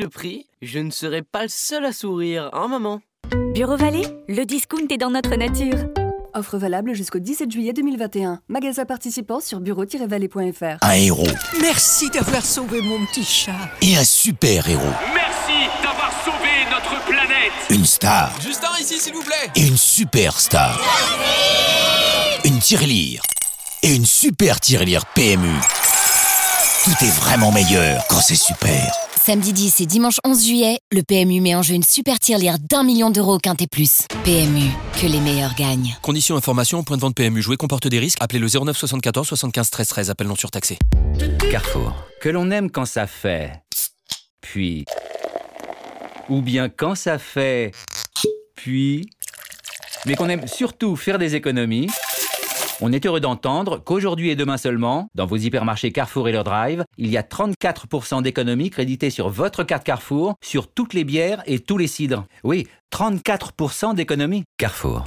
le prix, je ne serai pas le seul à sourire, hein maman? Bureau Vallée, le discount est dans notre nature. Offre valable jusqu'au 17 juillet 2021. Magasin participant sur bureau-vallée.fr. Un héros Merci d'avoir sauvé mon petit chat. et un super héros. Merci d'avoir sauvé notre planète Une star Justin, ici, s'il vous plaît. et une super star. Une tirelire et une super tirelire PMU. Tout est vraiment meilleur quand c'est super. Samedi 10 et dimanche 11 juillet, le PMU met en jeu une super tirelire d'un million d'euros au Quintet Plus. PMU, que les meilleurs gagnent. Conditions information, point de vente PMU. Jouer comporte des risques. Appelez le 09 74 75 13 13. Appel non surtaxé. Carrefour. Que l'on aime quand ça fait. Puis. Ou bien quand ça fait. Puis. Mais qu'on aime surtout faire des économies. On est heureux d'entendre qu'aujourd'hui et demain seulement, dans vos hypermarchés Carrefour et leur drive, il y a 34% d'économies créditées sur votre carte Carrefour sur toutes les bières et tous les cidres. Oui, 34% d'économies. Carrefour.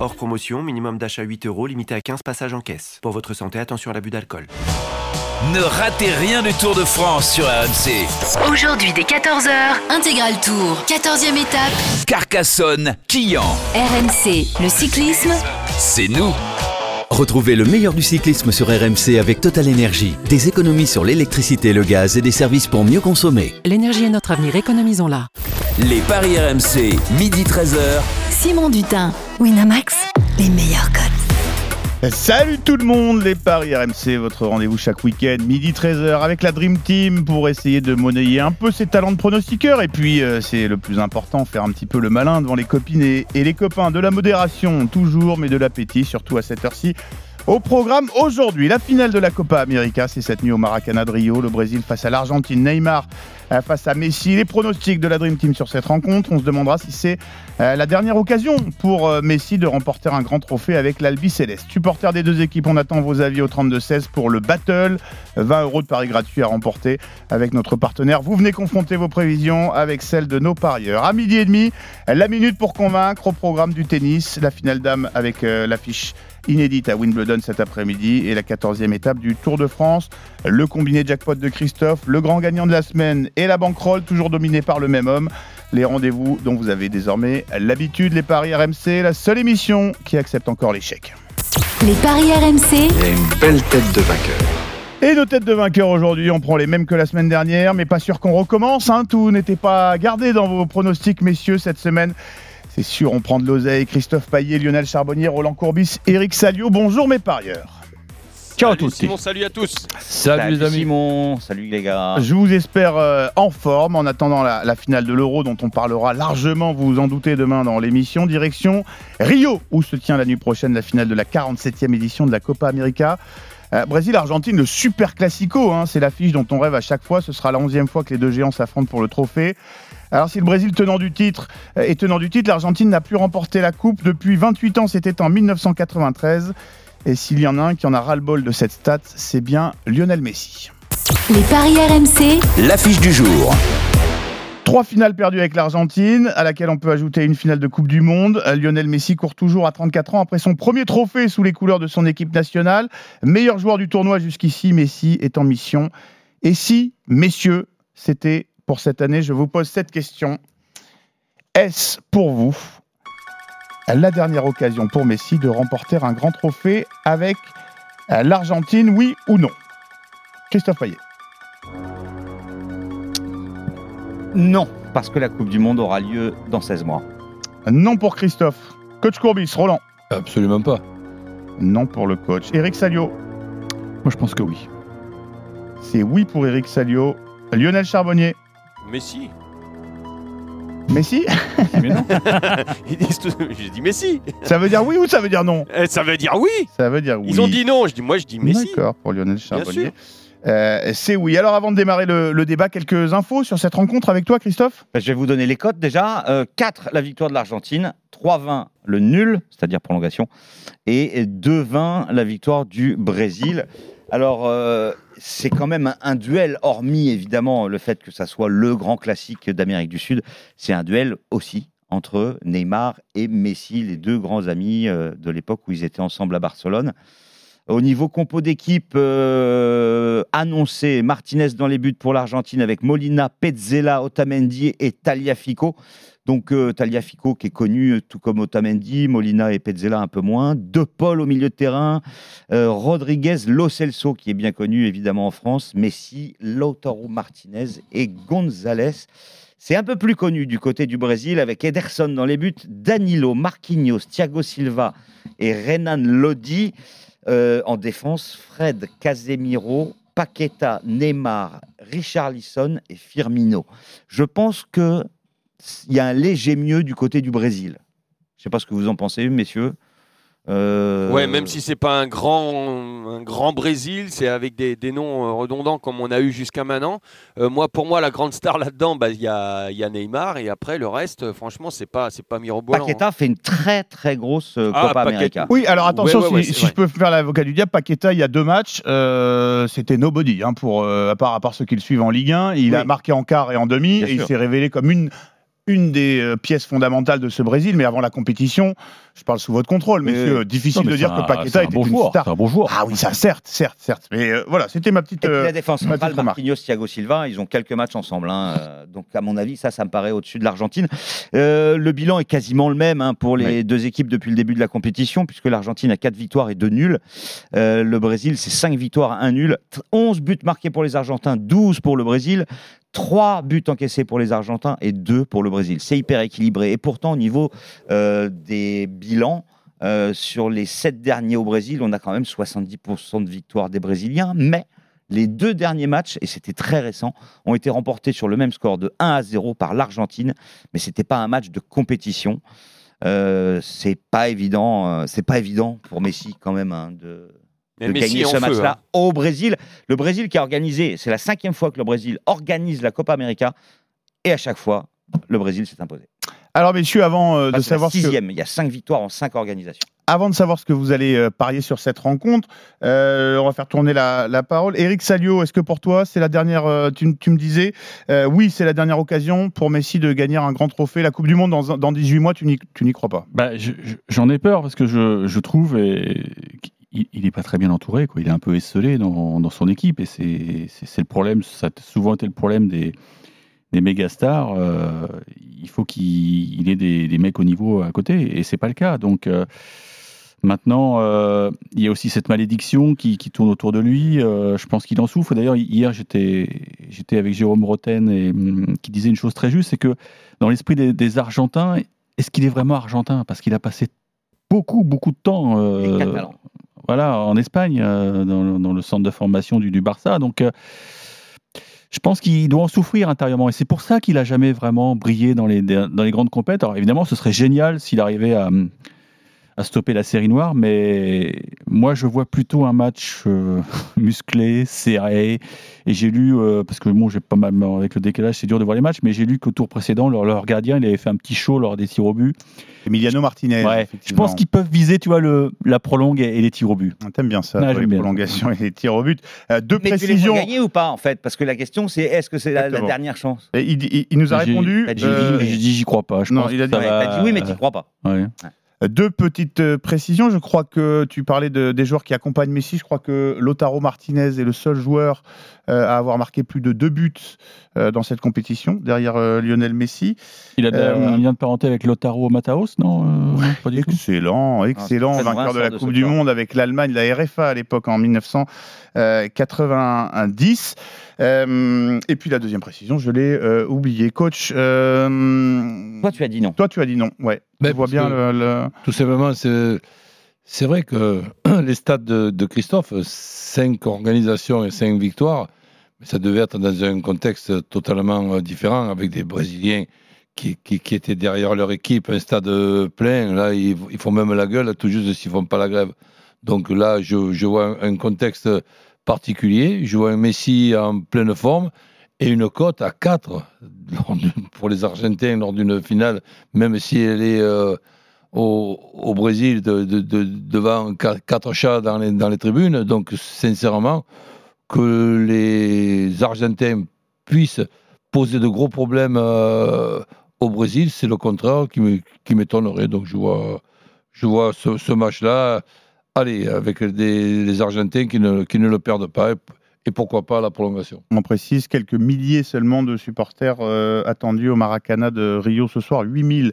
Hors promotion, minimum d'achat 8 euros, limité à 15 passages en caisse. Pour votre santé, attention à l'abus d'alcool. Ne ratez rien du Tour de France sur RMC. Aujourd'hui dès 14h, Intégral Tour, 14e étape, Carcassonne, Quillan, RMC, le cyclisme, c'est nous. Retrouvez le meilleur du cyclisme sur RMC avec Total Énergie. Des économies sur l'électricité le gaz et des services pour mieux consommer. L'énergie est notre avenir, économisons-la. Les paris RMC, midi 13h. Simon Dutin, Winamax, les meilleurs codes. Salut tout le monde, les Paris RMC, votre rendez-vous chaque week-end, midi 13h avec la Dream Team pour essayer de monnayer un peu ses talents de pronostiqueur et puis euh, c'est le plus important, faire un petit peu le malin devant les copines et, les copains. De la modération toujours, mais de l'appétit, surtout à cette heure-ci. Au programme aujourd'hui, la finale de la Copa América, c'est cette nuit au Maracana de Rio, le Brésil face à l'Argentine, Neymar face à Messi. Les pronostics de la Dream Team sur cette rencontre, on se demandera si c'est euh, la dernière occasion pour euh, Messi de remporter un grand trophée avec l'Albi Céleste. Supporters des deux équipes, on attend vos avis au 32-16 pour le Battle. 20 euros de paris gratuits à remporter avec notre partenaire. Vous venez confronter vos prévisions avec celles de nos parieurs. À midi et demi, la minute pour convaincre au programme du tennis, la finale dame avec euh, l'affiche inédite à Wimbledon cet après-midi et la 14e étape du Tour de France. Le combiné jackpot de Christophe, le grand gagnant de la semaine et la bankroll, toujours dominé par le même homme. Les rendez-vous dont vous avez désormais l'habitude, les paris RMC, la seule émission qui accepte encore l'échec. Les paris RMC, Et une belle tête de vainqueur. Et nos têtes de vainqueurs aujourd'hui, on prend les mêmes que la semaine dernière, mais pas sûr qu'on recommence. hein. Tout n'était pas gardé dans vos pronostics, messieurs, cette semaine. C'est sûr, on prend de l'oseille. Christophe Paillet, Lionel Charbonnier, Roland Courbis, Eric Salio. Bonjour mes parieurs. Ciao à tous. Simon, salut à tous. Salut, les amis. Simon, salut les gars. Je vous espère euh, en forme en attendant la, la finale de l'Euro dont on parlera largement, vous vous en doutez, demain dans l'émission. Direction Rio, où se tient la nuit prochaine la finale de la 47e édition de la Copa América. Euh, Brésil-Argentine, le super classico, hein, c'est l'affiche dont on rêve à chaque fois. Ce sera la 11e fois que les deux géants s'affrontent pour le trophée. Alors si le Brésil tenant du titre euh, est tenant du titre, l'Argentine n'a plus remporté la coupe depuis 28 ans, c'était en 1993. Et s'il y en a un qui en a ras-le-bol de cette stat, c'est bien Lionel Messi. les paris RMC, L'affiche du jour. Trois finales perdues avec l'Argentine, à laquelle on peut ajouter une finale de Coupe du Monde. Euh, Lionel Messi court toujours à 34 ans après son premier trophée sous les couleurs de son équipe nationale. Meilleur joueur du tournoi jusqu'ici, Messi est en mission. Et si, messieurs, c'était pour cette année, je vous pose cette question. Est-ce pour vous la dernière occasion pour Messi de remporter un grand trophée avec euh, l'Argentine, oui ou non Christophe Payet. Non, parce que la Coupe du Monde aura lieu dans 16 mois. Non pour Christophe. Coach Courbis, Roland. Absolument pas. Non pour le coach. Eric Salio. Moi, je pense que oui. C'est oui pour Eric Salio. Lionel Charbonnier. Messi. Messi Mais non. Ils disent tout- J'ai dit Messi. Ça veut dire oui ou ça veut dire non Eh, Ça veut dire oui. Ça veut dire oui. Ils ont dit non. Je dis moi je dis Messi. D'accord, pour Lionel Bien Charbonnier. sûr. Euh, c'est oui. Alors avant de démarrer le, le débat, quelques infos sur cette rencontre avec toi, Christophe Ben, Je vais vous donner les cotes déjà. Euh, 4 la victoire de l'Argentine, 3-20 le nul, c'est-à-dire prolongation, et 2-20 la victoire du Brésil. Alors, euh, c'est quand même un, duel, hormis évidemment le fait que ça soit le grand classique d'Amérique du Sud, c'est un duel aussi entre Neymar et Messi, les deux grands amis euh, de l'époque où ils étaient ensemble à Barcelone. Au niveau compo d'équipe euh, annoncé, Martinez dans les buts pour l'Argentine avec Molina, Pezzella, Otamendi et Taliafico. Donc euh, Taliafico qui est connu euh, tout comme Otamendi, Molina et Pezzella un peu moins. De Paul au milieu de terrain, euh, Rodriguez, Lo Celso qui est bien connu évidemment en France, Messi, Lautaro Martinez et González. C'est un peu plus connu du côté du Brésil avec Ederson dans les buts, Danilo, Marquinhos, Thiago Silva et Renan Lodi. Euh, en défense, Fred, Casemiro, Paqueta, Neymar, Richarlison et Firmino. Je pense que il y a un léger mieux du côté du Brésil. Je ne sais pas ce que vous en pensez, messieurs. Euh, Ouais, même si c'est pas un grand, un grand Brésil, c'est avec des, des noms euh, redondants comme on a eu jusqu'à maintenant. Euh, moi, pour moi, la grande star là-dedans, bah, il y, a, il y a Neymar et après le reste, franchement, c'est pas, c'est pas mirobolant. Paqueta fait une très très grosse euh, Ah, Copa. América. Oui, alors attention, Ouais, ouais, ouais, si, je peux faire l'avocat du diable, Paqueta, il y a deux matchs, euh, c'était nobody, hein, pour, euh, à, part, à part ceux qui le suivent en Ligue 1. Il a marqué en quart et en demi, Bien et il s'est révélé comme une, une des euh, pièces fondamentales de ce Brésil. Mais avant la compétition, je parle sous votre contrôle, Oui, messieurs, difficile Non, mais de dire que Paqueta un était bon une joueur, star. c'est un bon joueur. Ah oui, ça, certes, certes, certes. Mais euh, voilà, c'était ma petite. Et puis euh, la défense ma centrale. Marquinhos, Thiago Silva, ils ont quelques matchs ensemble. hein, euh, donc, à mon avis, ça, ça me paraît au-dessus de l'Argentine. Euh, le bilan est quasiment le même hein, pour les deux équipes depuis le début de la compétition, puisque l'Argentine a 4 victoires et 2 nuls. Euh, le Brésil, c'est 5 victoires, 1 nul. T- 11 buts marqués pour les Argentins, 12 pour le Brésil. 3 buts encaissés pour les Argentins et 2 pour le Brésil. C'est hyper équilibré. Et pourtant, au niveau euh, des bilans, euh, sur les 7 derniers au Brésil, on a quand même 70% de victoires des Brésiliens. Mais les deux derniers matchs, et c'était très récent, ont été remportés sur le même score de 1 à 0 par l'Argentine. Mais ce n'était pas un match de compétition. Euh, c'est pas évident, euh, c'est pas évident pour Messi quand même hein, de, de Messi gagner ce match-là hein. au Brésil. Le Brésil qui a organisé, c'est la cinquième fois que le Brésil organise la Copa América, et à chaque fois, le Brésil s'est imposé. Alors, messieurs, avant euh, de c'est la savoir ce que- sixième, il y a cinq victoires en cinq organisations. Avant de savoir ce que vous allez euh, parier sur cette rencontre, euh, on va faire tourner la, la parole. Eric Salio, est-ce que pour toi, c'est la dernière, euh, tu, tu me disais, euh, oui, c'est la dernière occasion pour Messi de gagner un grand trophée, la Coupe du Monde dans, dans 18 mois, tu n'y crois pas? Bah, je- je- J'en ai peur parce que je, je trouve et, qu'il n'est pas très bien entouré. Quoi. Il est un peu esselé dans, dans son équipe et c'est le problème. Ça a souvent été le problème des, des méga stars. euh, il faut qu'il il ait des, des mecs au niveau à côté et c'est pas le cas. Donc euh, maintenant, euh, il y a aussi cette malédiction qui, qui tourne autour de lui. je pense qu'il en souffre. D'ailleurs, hier, j'étais avec Jérôme Roten et hum, qui disait une chose très juste, c'est que dans l'esprit des, des Argentins, est-ce qu'il est vraiment argentin? Parce qu'il a passé beaucoup, beaucoup de temps. Voilà, en Espagne, euh, dans, le centre de formation du, Barça. Donc, euh, je pense qu'il doit en souffrir intérieurement. Et c'est pour ça qu'il n'a jamais vraiment brillé dans les, dans les grandes compètes. Alors, évidemment, ce serait génial s'il arrivait à, à stopper la série noire, mais moi, je vois plutôt un match euh, musclé, serré. Et j'ai lu, euh, parce que bon, j'ai pas mal, avec le décalage, c'est dur de voir les matchs, mais j'ai lu qu'au tour précédent, leur, leur gardien, il avait fait un petit show lors des tirs au but. Emiliano Martinez. Ouais, je pense qu'ils peuvent viser, tu vois, le, la prolongue et, et les tirs au but. T'aimes bien ça, Ouais, toi, j'aime les bien. prolongations et les tirs au but. Euh, deux Mais tu les précisions. gagner ou pas, en fait? Parce que la question, c'est est-ce que c'est la, dernière chance? Et il, il- il nous a répondu. Euh, J'ai dit, j'y crois pas. Je non, pense il a dit- ça Ouais, va- T'as dit oui, mais tu crois pas. Ouais. Deux petites euh, précisions. Je crois que tu parlais de- des joueurs qui accompagnent Messi. Je crois que Lotaro Martinez est le seul joueur à avoir marqué plus de deux buts euh, dans cette compétition, derrière euh, Lionel Messi. Il a de- Euh, un lien de parenté avec Lotaro Mataos, non, euh, non Pas du tout. Excellent, excellent, c'est très vainqueur de la de Coupe du. Monde avec l'Allemagne, la RFA à l'époque en 1990. Euh, et puis la deuxième précision, je l'ai euh, oublié. Coach, euh, Toi, tu as dit non. toi tu as dit non. Ouais. Mais tu vois bien le, le- Tout simplement, c'est c'est vrai que les stats de, de Christophe, cinq organisations et cinq victoires, mais ça devait être dans un contexte totalement euh, différent avec des Brésiliens qui, qui, étaient derrière leur équipe, un stade plein. Là, ils, font même la gueule, tout juste s'ils font pas la grève. Donc là, je, vois un, contexte particulier. Je vois un Messi en pleine forme et une cote à 4 pour les Argentins lors d'une finale, même si elle est euh, au, au Brésil de, de- de- devant qua- quatre chats dans les, dans les tribunes. Donc, sincèrement, que les Argentins puissent poser de gros problèmes euh, au Brésil, c'est le contraire qui m'étonnerait. Donc, je vois, je vois ce, match-là allez, avec des, les Argentins qui ne, le perdent pas. Et, et pourquoi pas la prolongation. On précise quelques milliers seulement de supporters euh, attendus au Maracana de Rio ce soir, 8000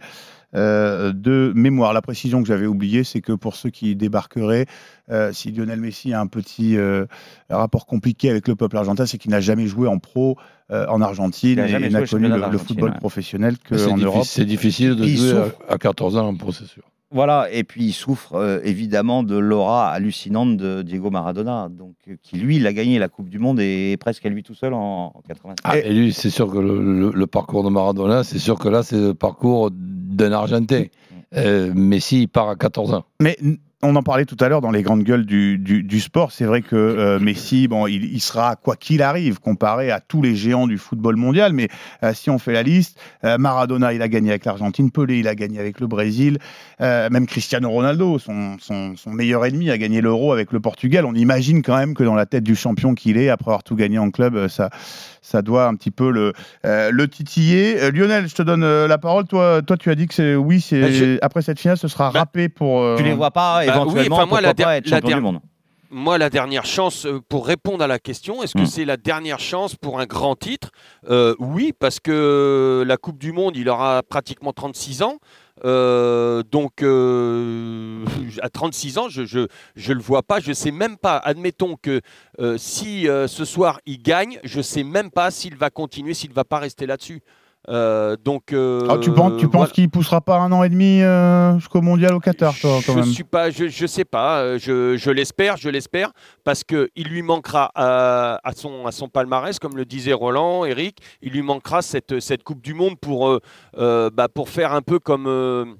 euh, de mémoire. La précision que j'avais oubliée, c'est que pour ceux qui débarqueraient, euh, si Lionel Messi a un petit euh, rapport compliqué avec le peuple argentin, c'est qu'il n'a jamais joué en pro euh, en Argentine et n'a connu le, football ouais. professionnel C'est qu'en Europe. c'est difficile de jouer souffre. à, à 14 ans en pro, c'est sûr. Voilà, et puis il souffre euh, évidemment de l'aura hallucinante de Diego Maradona, donc euh, qui lui, il a gagné la Coupe du Monde et presque à lui tout seul en, en 86. Ah, et lui, c'est sûr que le, le- le parcours de Maradona, c'est sûr que là, c'est le parcours d'un Argentin. Euh, Messi, il part à 14 ans. Mais on en parlait tout à l'heure dans les grandes gueules du, du- sport. C'est vrai que euh, Messi, bon, il, sera quoi qu'il arrive comparé à tous les géants du football mondial. Mais euh, si on fait la liste, euh, Maradona, il a gagné avec l'Argentine, Pelé, il a gagné avec le Brésil, même Cristiano Ronaldo, son, son- meilleur ennemi, a gagné l'Euro avec le Portugal. On imagine quand même que dans la tête du champion qu'il est, après avoir tout gagné en club, ça, ça doit un petit peu le, euh, le titiller. Euh, Lionel, je te donne euh, la parole. Toi, toi, tu as dit que c'est oui, c'est Bah, je- après cette finale, ce sera râpé pour. euh, Tu les vois pas Bah oui, éventuellement enfin, moi, la pourquoi pas der- être la champion der- du monde Moi, la dernière chance, pour répondre à la question, est-ce que Hmm. c'est la dernière chance pour un grand titre? Euh, Oui, parce que la Coupe du Monde, il aura pratiquement 36 ans. Euh, donc, euh, à 36 ans, je ne le vois pas. Je sais même pas. Admettons que euh, si ce soir il gagne, je sais même pas s'il va continuer, s'il va pas rester là-dessus. Euh, donc, euh, Ah, tu penses, tu penses voilà. qu'il poussera pas un an et demi euh, jusqu'au mondial au Qatar, toi, quand je même suis pas, je, je sais pas, je, je l'espère, je l'espère, parce que il lui manquera à, à son à son palmarès, comme le disait Roland, Eric, il lui manquera cette cette Coupe du Monde pour bah, pour faire un peu comme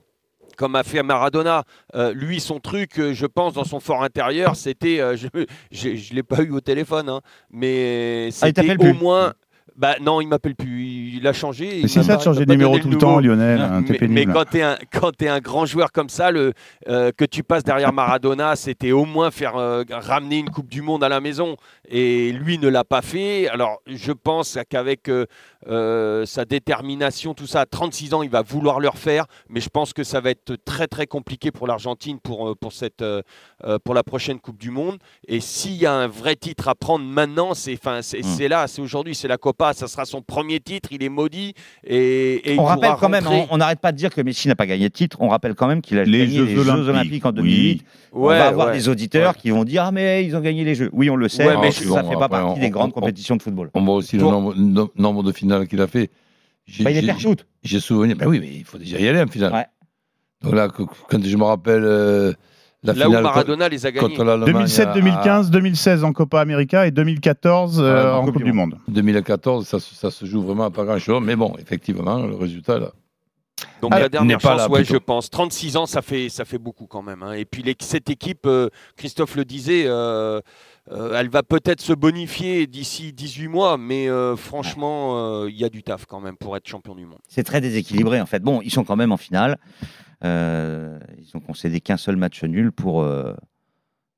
comme a fait Maradona, Euh, lui, son truc, euh, je pense, dans son fort intérieur, c'était, euh, je ne l'ai pas eu au téléphone, hein, mais Ah, c'était au plus moins... Bah non, il m'appelle plus. Il a changé. C'est ça de changer de numéro tout le le temps. Lionel, hein, mais, quand tu es, un- grand joueur comme ça, le, euh, que tu passes derrière Maradona, c'était au moins faire euh, ramener une Coupe du Monde à la maison. Et lui ne l'a pas fait. Alors je pense qu'avec euh, sa détermination, tout ça, à 36 ans, il va vouloir le refaire. Mais je pense que ça va être très très compliqué pour l'Argentine pour, pour, cette, pour la prochaine Coupe du Monde. Et s'il y a un vrai titre à prendre maintenant, c'est c'est là, c'est aujourd'hui, c'est la Copa. Ça sera son premier titre. Il est maudit. Et, et il On rappelle quand même, rentrer- on on n'arrête pas de dire que Messi n'a pas gagné de titre. On rappelle quand même qu'il a Les gagné Jeux les Jeux Olympiques, en oui. 2008. on Ouais, va avoir ouais, des auditeurs qui vont dire ah mais ils ont gagné les Jeux. Oui, on le sait, Ouais, mais mais ça ne bon, fait pas partie on- des grandes on- compétitions de football. On voit aussi Pour- le nombre, no- nombre de finales qu'il a fait. Bah, il est j'ai- souvenir. Ben oui, mais il faut déjà y aller en finale. Ouais. Donc là, quand je me rappelle euh, la Là où finale Maradona les a gagnés. contre l'Allemagne 2007, à- 2015, 2016 en Copa América et 2014 euh, en Coupe, du Monde. 2014, ça, se- ça se joue vraiment à pas grand-chose. Mais bon, effectivement, le résultat là. Donc Ah, la dernière n'est pas chance, là, ouais, plutôt. je pense. 36 ans, ça fait, ça fait beaucoup quand même. hein. Et puis les- cette équipe, euh, Christophe le disait, euh, euh, elle va peut-être se bonifier d'ici 18 mois, mais euh, franchement, euh, il y a du taf quand même pour être champion du monde. C'est très déséquilibré en fait. Bon, ils sont quand même en finale. Ils ont concédé qu'un seul match nul pour.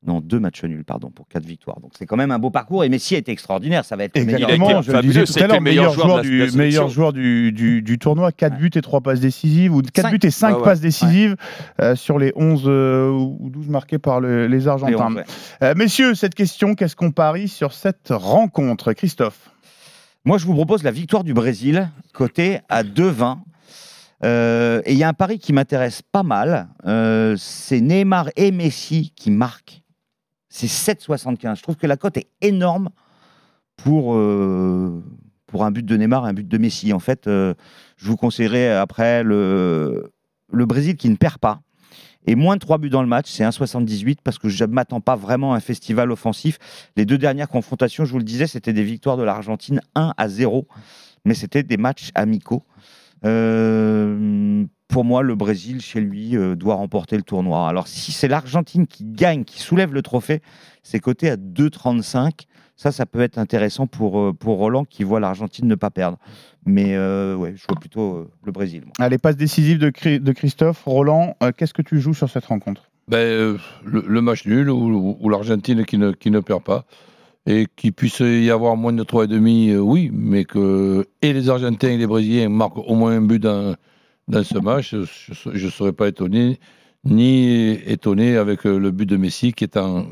Non, deux matchs nuls, pardon, pour quatre victoires. Donc c'est quand même un beau parcours. Et Messi a été extraordinaire. Ça va être le meilleur. Exactement, je le disais tout à l'heure, meilleur joueur, du, meilleur joueur du, du, du tournoi, 4 buts et 3 passes décisives, ou 4 Cinq. buts et 5 Ah ouais. passes décisives euh, sur les 11 euh, ou 12 marqués par le- les Argentins. ouais. Euh, messieurs, cette question, qu'est-ce qu'on parie sur cette rencontre Christophe? Moi, je vous propose la victoire du Brésil, côté à 2-20. Euh, et il y a un pari qui m'intéresse pas mal. Euh, c'est Neymar et Messi qui marquent. C'est 7,75. Je trouve que la cote est énorme pour, euh, pour un but de Neymar et un but de Messi. En fait, euh, je vous conseillerais après le, le Brésil qui ne perd pas. Et moins de 3 buts dans le match, c'est 1,78 parce que je ne m'attends pas vraiment à un festival offensif. Les deux dernières confrontations, je vous le disais, c'était des victoires de l'Argentine 1 à 0, mais c'était des matchs amicaux. Euh, pour moi, le Brésil, chez lui, euh, doit remporter le tournoi. Alors, si c'est l'Argentine qui gagne, qui soulève le trophée, c'est coté à 2,35. Ça, ça peut être intéressant pour, euh, pour Roland qui voit l'Argentine ne pas perdre. Mais euh, ouais, je vois plutôt euh, le Brésil. moi. Allez, passe décisive de, de Christophe. Roland, euh, qu'est-ce que tu joues sur cette rencontre? Ben, euh, le, le match nul ou, ou l'Argentine qui ne, qui ne perd pas. Et qu'il puisse y avoir moins de 3,5, euh, oui, mais que et les Argentins et les Brésiliens marquent au moins un but dans, dans ce match, je ne serais pas étonné, ni étonné avec euh, le but de Messi qui est en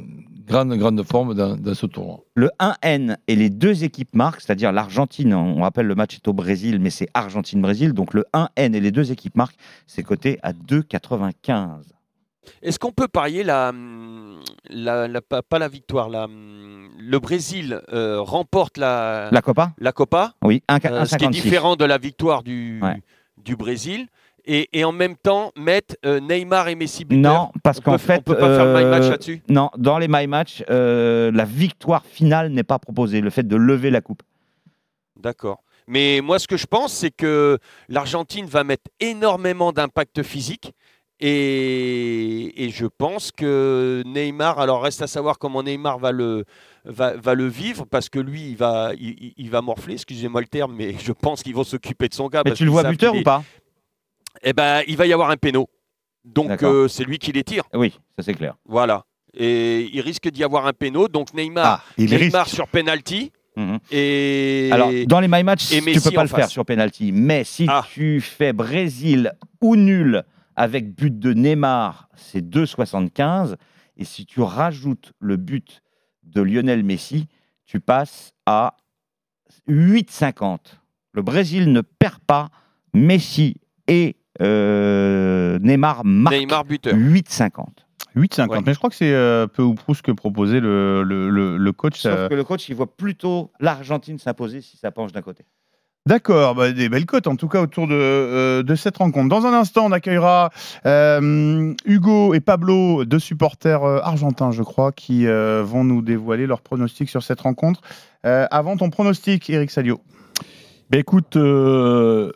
grande, grande forme dans, dans ce tournoi. Le 1N et les deux équipes marquent, c'est-à-dire l'Argentine, on rappelle le match est au Brésil, mais c'est Argentine-Brésil, donc le 1N et les deux équipes marquent, c'est coté à 2,95. Est-ce qu'on peut parier la, la, la- pas la victoire, la, le Brésil euh, remporte la, La Copa? La Copa? Oui, un- euh, ce qui est 1,56. différent de la victoire du, Ouais. Du Brésil. Et, et en même temps, mettre euh, Neymar et Messi buteurs. Non, parce qu'en fait, On peut pas faire le my match euh, là-dessus? Non, dans les my match, euh, la victoire finale n'est pas proposée. Le fait de lever la coupe. D'accord. Mais moi, ce que je pense, c'est que l'Argentine va mettre énormément d'impact physique. Et, et je pense que Neymar, alors reste à savoir comment Neymar va le, va, va le vivre, parce que lui, il va, il, va morfler, excusez-moi le terme, mais je pense qu'ils vont s'occuper de son gars. Mais tu le vois buteur ou pas? Eh ben, il va y avoir un péno. Donc, euh, c'est lui qui les tire. Oui, ça c'est clair. Voilà. Et il risque d'y avoir un péno. Donc, Neymar, Ah, il Neymar risque. sur penalty. Mhm. Et Alors, dans les my match, tu peux pas le faire sur penalty. Mais si Ah. tu fais Brésil ou nul avec but de Neymar, c'est 2,75. Et si tu rajoutes le but de Lionel Messi, tu passes à 8,50. Le Brésil ne perd pas. Messi et euh, Neymar marquent Neymar buteur. 8,50. 8,50. Mais je crois que c'est euh, peu ou prou ce que proposait le, le, le- le coach. Sauf euh, que le coach, il voit plutôt l'Argentine s'imposer si ça penche d'un côté. D'accord, bah, des belles cotes en tout cas autour de, euh, de cette rencontre. Dans un instant, on accueillera euh, Hugo et Pablo, deux supporters euh, argentins, je crois, qui vont nous dévoiler leurs pronostics sur cette rencontre. Avant ton pronostic, Eric Salio. Ben écoute, je,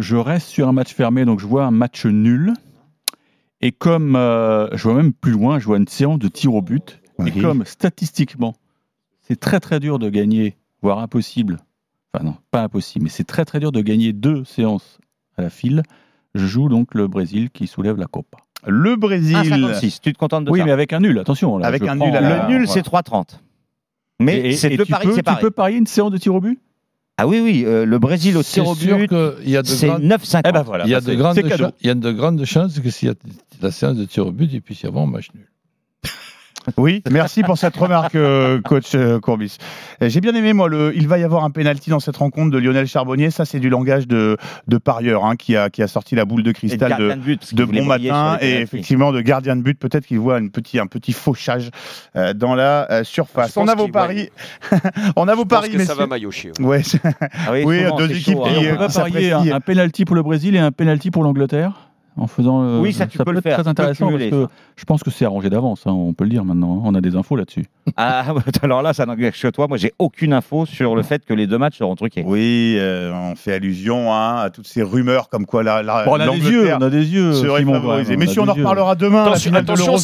je reste sur un match fermé, donc je vois un match nul. Et comme je vois même plus loin, je vois une séance de tir au but. Oui. Et comme statistiquement, c'est très très dur de gagner, voire impossible. Enfin non, pas impossible, mais c'est très très dur de gagner deux séances à la file. Je joue donc le Brésil qui soulève la Copa. Le Brésil. 1,56. Tu te contentes de Oui, ça mais avec un nul, attention. là, Avec un nul à la- Le nul, voilà. c'est 3,30. Mais c'est deux tu paris peux, séparés. Tu peux parier une séance de tir au but? Ah oui, oui, euh, le Brésil au C'est tir au but, c'est grandes- 9,50. Eh ben voilà, il y a de grandes chances que s'il y a la séance de tir au but, il puisse y avoir un match nul. Oui, merci pour cette remarque, euh, coach euh, Courbis. J'ai bien aimé, moi, le, il va y avoir un penalty dans cette rencontre de Lionel Charbonnier. Ça, c'est du langage de, de parieur hein, qui, a, qui a sorti la boule de Et de cristal de, de but, bon matin et effectivement de gardien de but. Peut-être qu'il voit une petit, un petit fauchage euh, dans la euh, surface. On a vos paris. On a vos paris, que ça messieurs. va maillotcher. ouais. Ah oui, oui, souvent, deux équipes chaud, qui, hein. Et on peut qui parier un, s'apprécient. un penalty pour le Brésil et un penalty pour l'Angleterre en faisant. euh, Oui, ça, tu peux peut le être faire, Très intéressant parce cumuler, que ça. je pense que c'est arrangé d'avance. hein, on peut le dire maintenant. hein, On a des infos là-dessus. Ah, alors là, ça n'engage que toi. Moi, j'ai aucune info sur le fait que les deux matchs seront truqués. Oui, euh, on fait allusion hein, à toutes ces rumeurs comme quoi la, la, Bon, on a des yeux, on a des yeux. serait favorisée. Mais si on en yeux. reparlera demain, Attention,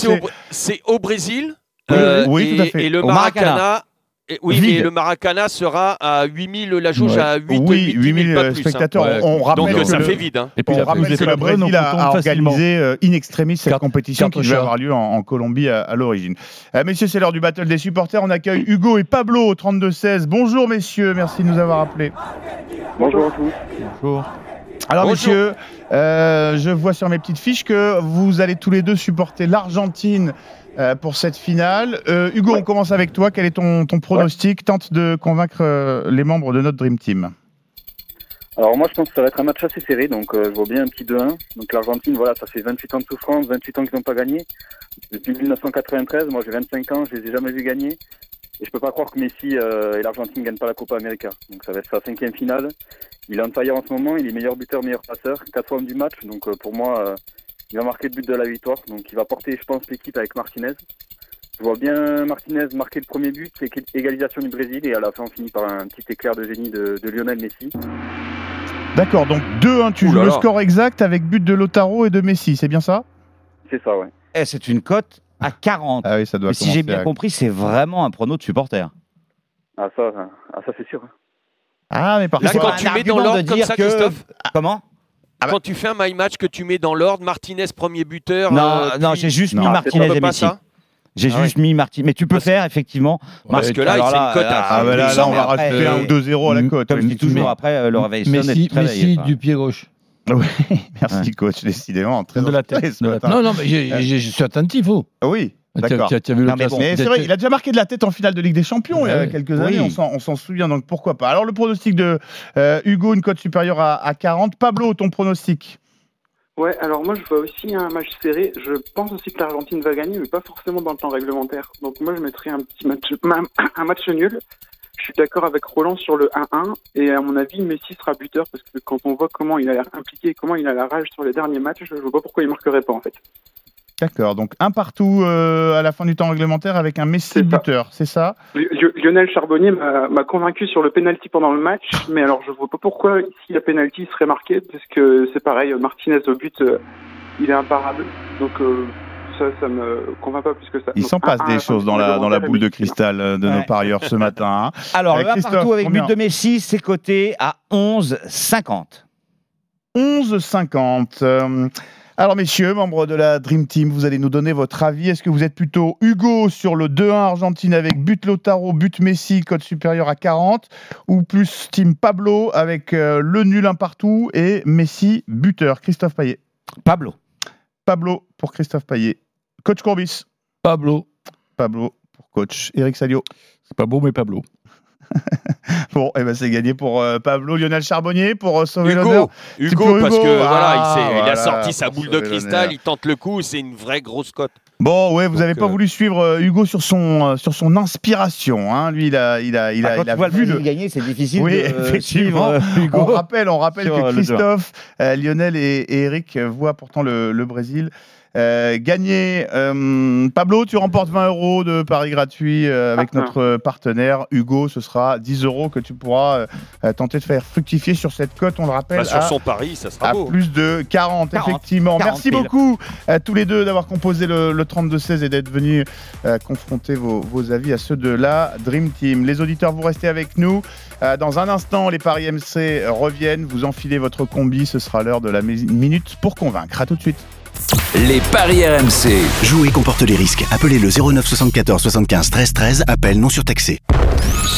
c'est au, Brésil. Oui, euh, oui, et, tout à fait. Et le Maracana. Maracana. Et- oui, Vide. et le Maracana sera à 8000, la jauge Ouais. à 8, Oui, 8 8000 pas plus, hein. spectateurs. On rappelle Donc que ça le- fait vide. hein. Et puis On la rappelle que le Brésil on a, organisé euh, in extremis cette compétition qui devait chat. avoir lieu en, en Colombie à, à l'origine. Euh, messieurs, c'est l'heure du battle des supporters. On accueille Hugo et Pablo au 32-16. Bonjour messieurs, merci de nous avoir appelés. Bonjour à tous. Bonjour. Alors Bonjour. messieurs, euh, je vois sur mes petites fiches que vous allez tous les deux supporter l'Argentine euh, pour cette finale. Euh, Hugo, on commence avec toi. Quel est ton, ton pronostic? Tente de convaincre euh, les membres de notre Dream Team. Alors moi je pense que ça va être un match assez serré, donc euh, je vois bien un petit 2-1. Donc l'Argentine, voilà, ça fait 28 ans de souffrance, 28 ans qu'ils n'ont pas gagné. Depuis 1993, moi j'ai 25 ans, je les ai jamais vus gagner. Et je peux pas croire que Messi euh, et l'Argentine ne gagnent pas la Copa América. Donc ça va être sa cinquième finale. Il est en fire en ce moment, il est meilleur buteur, meilleur passeur, quatre hommes du match. Donc euh, pour moi, il va marquer le but de la victoire. Donc il va porter, je pense, l'équipe avec Martinez. Je vois bien Martinez marquer le premier but, éga- égalisation du Brésil, et à la fin on finit par un petit éclair de génie de, de Lionel Messi. D'accord, donc 2-1, tu Ouh joues là le là. score exact avec but de Lotaro et de Messi, c'est bien ça? C'est ça, ouais. Eh, c'est une cote à 40. Ah oui, ça doit Mais si j'ai bien à- compris, c'est vraiment un prono de supporter. Ah ça, ah, ça c'est sûr. Ah, mais par Là, contre, quand tu mets dans de l'ordre comme dire ça, que- Christophe, Comment? Quand tu fais un my match que tu mets dans l'ordre, Martinez premier buteur. Non, euh, non, puis- j'ai juste Non, mis Martinez et Messi. J'ai Ah juste mis Martinez. Mais tu peux faire, effectivement. Parce que là, alors c'est une cote à- Ah, bah là, là, on va rajouter un ou deux zéros à la cote. Comme je dis toujours, après, euh, le réveil Messi, Messi du pied gauche. Oui, merci coach, décidément. Très De la tête, de la tête. Non, non, mais je suis attentif, oh. Oui, d'accord. tu as- tu as vu le Non, mais classement. mais c'est vrai, il a déjà marqué de la tête en finale de Ligue des Champions il y a quelques Oui. années, on s'en- on s'en souvient, donc pourquoi pas. Alors le pronostic de euh, Hugo, une cote supérieure à, à 40. Pablo, ton pronostic? Ouais, alors moi je vois aussi un match serré. Je pense aussi que l'Argentine va gagner, mais pas forcément dans le temps réglementaire. Donc moi je mettrais un petit match, un match nul. Je suis d'accord avec Roland sur le 1-1 et à mon avis Messi sera buteur parce que quand on voit comment il a l'air impliqué et comment il a la rage sur les derniers matchs, je vois pas pourquoi il marquerait pas en fait. D'accord, donc un partout euh, à la fin du temps réglementaire avec un Messi buteur, c'est ça? Li- Li- Lionel Charbonnier m'a m'a convaincu sur le penalty pendant le match, mais alors je vois pas pourquoi si la penalty serait marquée parce que c'est pareil, Martinez au but, euh, il est imparable. Donc euh, ça, ça me convainc pas plus que ça. Il s'en passe un- des un- choses un- dans la, dans la un- boule de cristal euh, de nos parieurs ce matin. hein. Alors, Euh, le 1 Christophe, partout avec combien but de Messi, c'est coté à 11,50. 11,50. Alors, messieurs, membres de la Dream Team, vous allez nous donner votre avis. Est-ce que vous êtes plutôt Hugo sur le 2-1 Argentine avec but Lotaro, but Messi, code supérieur à 40 Ou plus Team Pablo avec euh, le nul un partout et Messi buteur? Christophe Payet. Pablo. Pablo pour Christophe Payet. Coach Courbis. Pablo. Pablo pour coach. Eric Salio. C'est pas beau, mais Pablo. Bon, eh ben c'est gagné pour euh, Pablo. Lionel Charbonnier pour euh, sauver Hugo, l'honneur. Hugo, pour parce Hugo. que voilà, il, Ah, il a sorti sa boule de cristal, il tente le coup, c'est une vraie grosse cote. Bon, ouais, vous n'avez pas euh, voulu suivre euh, Hugo sur son euh, sur son inspiration. Hein. Lui, il a il a il a, Ah, quand il a vu le gagner, c'est difficile Oui, de euh, effectivement. suivre euh, Hugo. On rappelle, on rappelle que. Christophe, euh, Lionel et, et Eric voient pourtant le, le Brésil euh, gagner. Euh, Pablo, tu remportes 20 euros de paris gratuit euh, avec notre partenaire Hugo. Ce sera 10 euros que tu pourras euh, tenter de faire fructifier sur cette cote. On le rappelle. Bah, sur à- son pari, ça sera à beau. plus de 40, 40, effectivement. 40 Merci beaucoup à tous les deux d'avoir composé le, le 32-16 et d'être venus euh, confronter vos, vos avis à ceux de la Dream Team. Les auditeurs, vous restez avec nous. Euh, dans un instant, les paris MC reviennent. Vous enfilez votre combi. Ce sera l'heure de la mi- minute pour convaincre. À tout de suite. Les paris RMC. Jouer comporte les risques. Appelez le 09 74 75 13 13. Appel non surtaxé.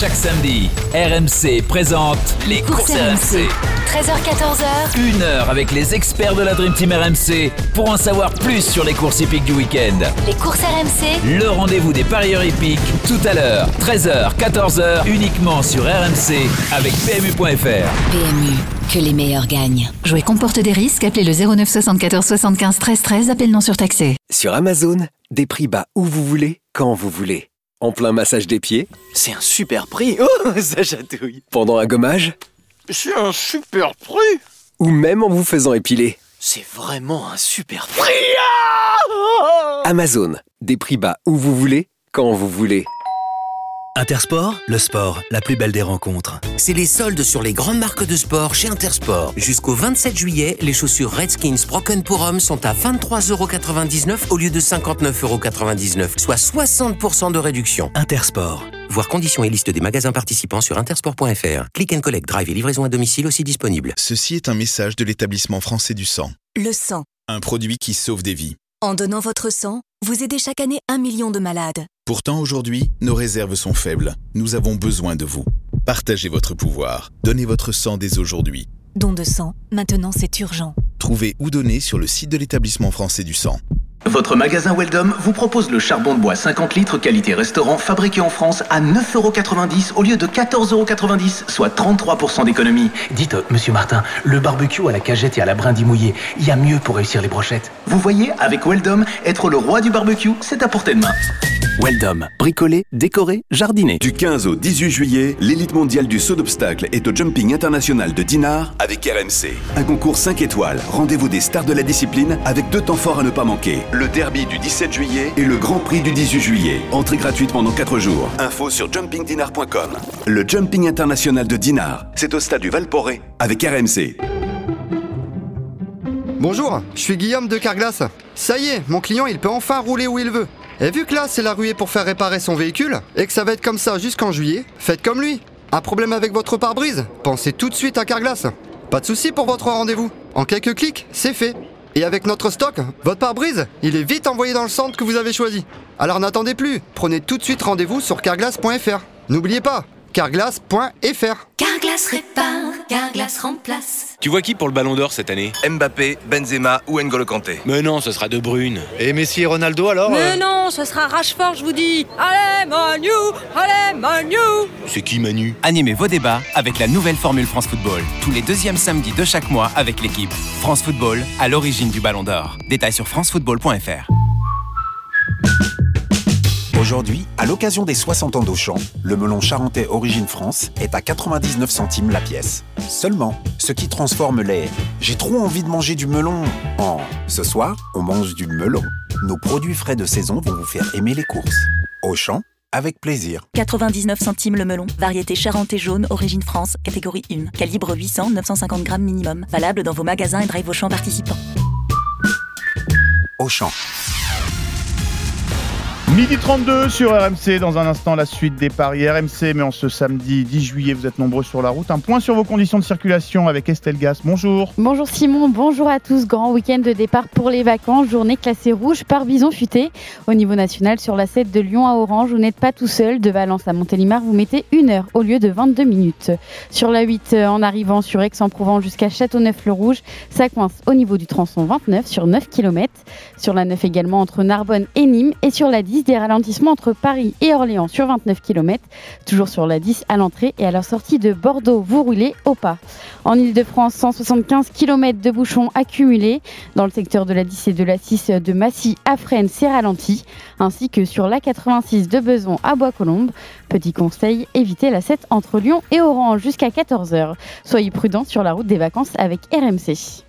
Chaque samedi, RMC présente les courses RMC. 13h14h. Une heure avec les experts de la Dream Team RMC pour en savoir plus sur les courses hippiques du week-end. Les courses RMC. Le rendez-vous des parieurs hippiques tout à l'heure, 13h, 14h, uniquement sur RMC avec PMU.fr. PMU, que les meilleurs gagnent. Jouer comporte des risques. Appelez le 09 74 75 13 13. Appel non surtaxé. Sur Amazon, des prix bas où vous voulez, quand vous voulez. En plein massage des pieds, c'est un super prix. Oh, ça chatouille. Pendant un gommage, c'est un super prix. Ou même en vous faisant épiler, c'est vraiment un super prix. Ah Amazon, des prix bas où vous voulez, quand vous voulez. Intersport, le sport, la plus belle des rencontres. C'est les soldes sur les grandes marques de sport chez Intersport. Jusqu'au 27 juillet, les chaussures Redskins Broken pour hommes sont à 23,99€ au lieu de 59,99€, soit 60% de réduction. Intersport. Voir conditions et liste des magasins participants sur intersport.fr. Click and collect, drive et livraison à domicile aussi disponible. Ceci est un message de l'établissement français du sang. Le sang. Un produit qui sauve des vies. En donnant votre sang, vous aidez chaque année un million de malades. Pourtant, aujourd'hui, nos réserves sont faibles. Nous avons besoin de vous. Partagez votre pouvoir. Donnez votre sang dès aujourd'hui. Don de sang, maintenant c'est urgent. Trouvez où donner sur le site de l'établissement français du sang. Votre magasin Weldom vous propose le charbon de bois 50 litres qualité restaurant fabriqué en France à 9,90€ au lieu de 14,90€, soit 33% d'économie. Dites, euh, monsieur Martin, le barbecue à la cagette et à la brindille mouillée, il y a mieux pour réussir les brochettes. Vous voyez, avec Weldom, être le roi du barbecue, c'est à portée de main. Weldom, bricolé, décoré, jardiné. Du 15 au 18 juillet, l'élite mondiale du saut d'obstacle est au jumping international de Dinard avec RMC. Un concours 5 étoiles, rendez-vous des stars de la discipline avec deux temps forts à ne pas manquer. Le derby du 17 juillet et le grand prix du 18 juillet. Entrée gratuite pendant 4 jours. Info sur jumpingdinar.com. Le jumping international de Dinard, c'est au stade du Valporé avec RMC. Bonjour, je suis Guillaume de Carglass. Ça y est, mon client il peut enfin rouler où il veut. Et vu que là c'est la ruée pour faire réparer son véhicule, et que ça va être comme ça jusqu'en juillet, faites comme lui. Un problème avec votre pare-brise? Pensez tout de suite à Carglass. Pas de souci pour votre rendez-vous. En quelques clics, c'est fait. Et avec notre stock, votre pare-brise, il est vite envoyé dans le centre que vous avez choisi. Alors n'attendez plus, prenez tout de suite rendez-vous sur carglass.fr. N'oubliez pas, Carglass.fr. Carglass répare, Carglass remplace. Tu vois qui pour le Ballon d'Or cette année? Mbappé, Benzema ou N'Golo Kanté Mais non, ce sera De Bruyne. Et Messi et Ronaldo alors Mais non, ce sera Rashford, je vous dis. Allez, Manu Allez, Manu C'est qui Manu? Animez vos débats avec la nouvelle formule France Football. Tous les deuxièmes samedis de chaque mois avec l'équipe. France Football, à l'origine du Ballon d'Or. Détails sur francefootball.fr. Aujourd'hui, à l'occasion des 60 ans d'Auchan, le melon charentais Origine France est à 99 centimes la pièce. Seulement, ce qui transforme les j'ai trop envie de manger du melon en ce soir, on mange du melon. Nos produits frais de saison vont vous faire aimer les courses. Auchan, avec plaisir. 99 centimes le melon. Variété charentais jaune, origine France, catégorie 1. Calibre 800-950 grammes minimum. Valable dans vos magasins et drive Auchan participants. Auchan. Midi 32 sur RMC, dans un instant la suite des paris RMC, mais en ce samedi 10 juillet, vous êtes nombreux sur la route. Un point sur vos conditions de circulation avec Estelle Gas. Bonjour. Bonjour Simon, bonjour à tous. Grand week-end de départ pour les vacances, journée classée rouge par bison futé. Au niveau national, sur la 7 de Lyon à Orange, vous n'êtes pas tout seul. De Valence à Montélimar, vous mettez une heure au lieu de 22 minutes. Sur la 8, euh, en arrivant sur Aix-en-Provence jusqu'à Châteauneuf-le-Rouge, ça coince au niveau du tronçon 29 sur 9 km. Sur la 9 également entre Narbonne et Nîmes. Et sur la 10, des ralentissements entre Paris et Orléans sur 29 km. Toujours sur la 10 à l'entrée et à la sortie de Bordeaux, vous roulez au pas. En Ile-de-France, 175 km de bouchons accumulés. Dans le secteur de la 10 et de la 6 de Massy à Fresnes, c'est ralenti. Ainsi que sur la 86 de Beson à Bois-Colombes. Petit conseil, évitez la 7 entre Lyon et Orange jusqu'à 14h. Soyez prudents sur la route des vacances avec RMC.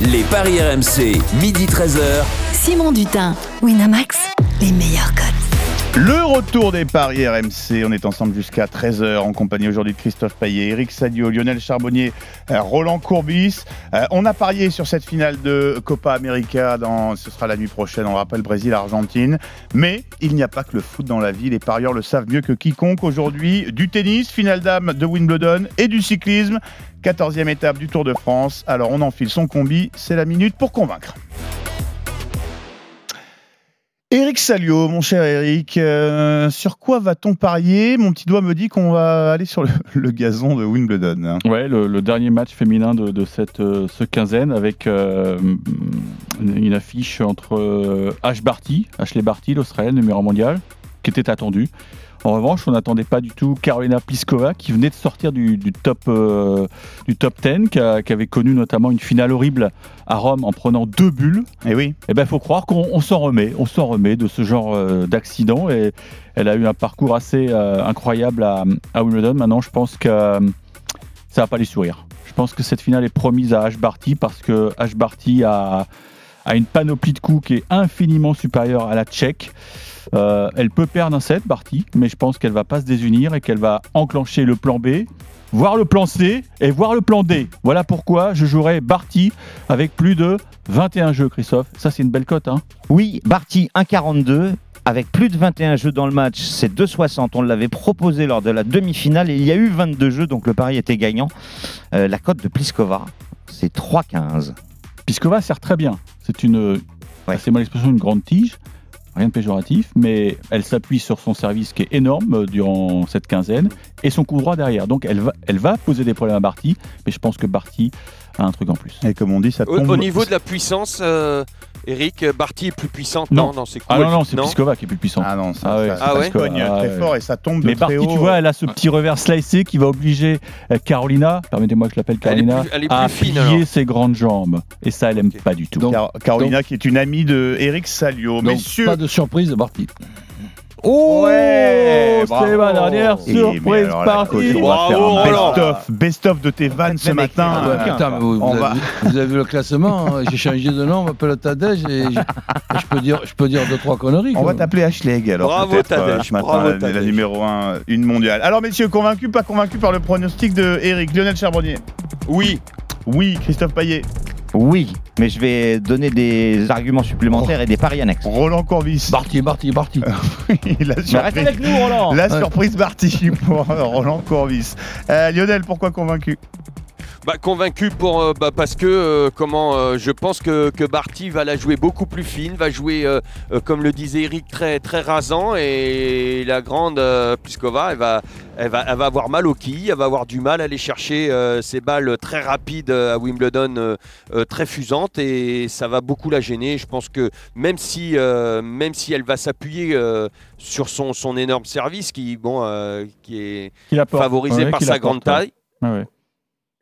Les paris RMC, midi 13h. Simon Dutin, Winamax, les meilleurs codes. Le retour des paris RMC, on est ensemble jusqu'à 13h en compagnie aujourd'hui de Christophe Payet, Eric Sadio, Lionel Charbonnier, euh, Roland Courbis. Euh, on a parié sur cette finale de Copa América, ce sera la nuit prochaine, on rappelle Brésil-Argentine. Mais il n'y a pas que le foot dans la vie, les parieurs le savent mieux que quiconque aujourd'hui. Du tennis, finale d'âme de Wimbledon et du cyclisme, 14e étape du Tour de France. Alors on enfile son combi, c'est la minute pour convaincre. Eric Salio, mon cher Eric, euh, sur quoi va-t-on parier? Mon petit doigt me dit qu'on va aller sur le, gazon de Wimbledon. Ouais, le, dernier match féminin de, cette euh, ce quinzaine avec euh, une affiche entre Ash Barty, Ashley Barty, l'Australienne numéro mondial, qui était attendue. En revanche, on n'attendait pas du tout Carolina Pliskova, qui venait de sortir du, du top, euh, du top 10, qui, a- qui avait connu notamment une finale horrible à Rome en prenant deux bulles. Et oui. Et ben, faut croire qu'on on s'en remet, on s'en remet de ce genre euh, d'accident. Et elle a eu un parcours assez euh, incroyable à, à Wimbledon. Maintenant, je pense que euh, ça va pas lui sourire. Je pense que cette finale est promise à Ash Barty parce que Ash Barty a, a une panoplie de coups qui est infiniment supérieure à la tchèque. Euh, elle peut perdre un set, Barty, mais je pense qu'elle va pas se désunir et qu'elle va enclencher le plan B, voir le plan C et voir le plan D. Voilà pourquoi je jouerai Barty avec plus de 21 jeux, Christophe. Ça, c'est une belle cote, hein Oui, Barty 1,42. Avec plus de 21 jeux dans le match, c'est 2,60. On l'avait proposé lors de la demi-finale et il y a eu 22 jeux, donc le pari était gagnant. Euh, la cote de Pliskova, c'est 3,15. Pliskova sert très bien. C'est une, c'est moi l'expression, une grande tige. Rien de péjoratif, mais elle s'appuie sur son service qui est énorme euh, durant cette quinzaine et son coup droit derrière. Donc elle va, elle va poser des problèmes à Barty, mais je pense que Barty un truc en plus. Et comme on dit, ça Au, au niveau de la puissance, euh, Eric, Barty est plus puissante Non. non, dans ses coups Ah non, non, c'est Pliskova qui est plus puissante. Ah non, ça, ouais, ça- c'est ça se Pliskova. cogne très ouais. fort et ça tombe de Mais très Barty, haut. tu vois, elle a ce petit revers slicé qui va obliger euh, Carolina, permettez-moi que je l'appelle Elle est Carolina, plus- elle est à fine, plier alors. ses grandes jambes. Et ça, elle aime pas du tout. Car- Carolina qui est une amie de Eric Salio. Donc, Messieurs, pas de surprise de Barty. Oh, Ouais, c'est ma dernière surprise alors, partie. un best-of, best-of de tes vannes ce matin. Vous, va- avez, vous avez vu le classement hein, J'ai changé de nom, on m'appelle Tadej et je, peux dire, je peux dire deux trois conneries. On quoi. va t'appeler Ashleg alors Bravo, euh, Tadej, ce matin, bravo, la, numéro 1, une mondiale. Alors messieurs, convaincus, pas convaincus par le pronostic de Eric Lionel Charbonnier Oui. Oui, Christophe Payet. Oui, mais je vais donner des arguments supplémentaires et des paris annexes. Roland Courbis. Barty, Barty, Barty. la Mais surprise, reste avec nous, Roland. la Ouais. surprise partie pour Roland Courbis. Euh, Lionel, pourquoi convaincu? Bah, convaincu pour, euh, bah, parce que euh, comment, euh, je pense que, que Barty va la jouer beaucoup plus fine, va jouer, comme le disait Eric, très, très rasant. Et la grande Pliskova, elle va, elle, va, elle va avoir mal au quilles, elle va avoir du mal à aller chercher ses balles très rapides à Wimbledon, très fusantes. Et ça va beaucoup la gêner. Je pense que même si, même si elle va s'appuyer sur son, son énorme service, qui, bon, qui est favorisé Ouais, par sa grande taille. ouais.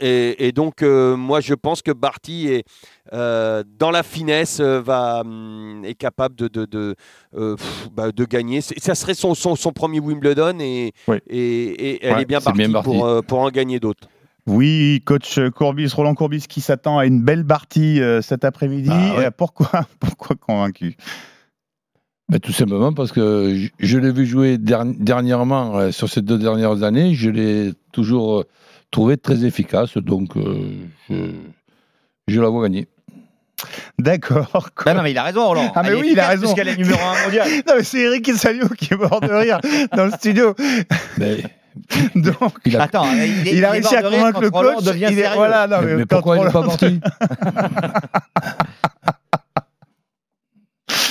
Et, et donc, euh, moi, je pense que Barty est euh, dans la finesse, euh, va hum, est capable de de, de, euh, pff, bah, de gagner. Ça serait son, son, son premier Wimbledon et, et, et elle Ouais, est bien partie bien pour, euh, pour en gagner d'autres. Oui, coach Courbis, Roland Courbis qui s'attend à une belle partie euh, cet après-midi. Ah ouais. Euh, Pourquoi, pourquoi convaincu? Ben, tout simplement parce que je, je l'ai vu jouer derni- dernièrement, euh, sur ces deux dernières années, je l'ai toujours euh, trouvé très efficace, donc euh, je, je la vois gagner. D'accord. Ben non, mais il a raison, Roland. Ah mais oui, il a raison. puisqu'elle est numéro un mondial. non mais c'est Eric Salio qui est mort de rire dans le studio. Donc, Attends, il, est- il a il est réussi à convaincre le coach. il est- voilà, non, Mais- pourquoi il est pas parti?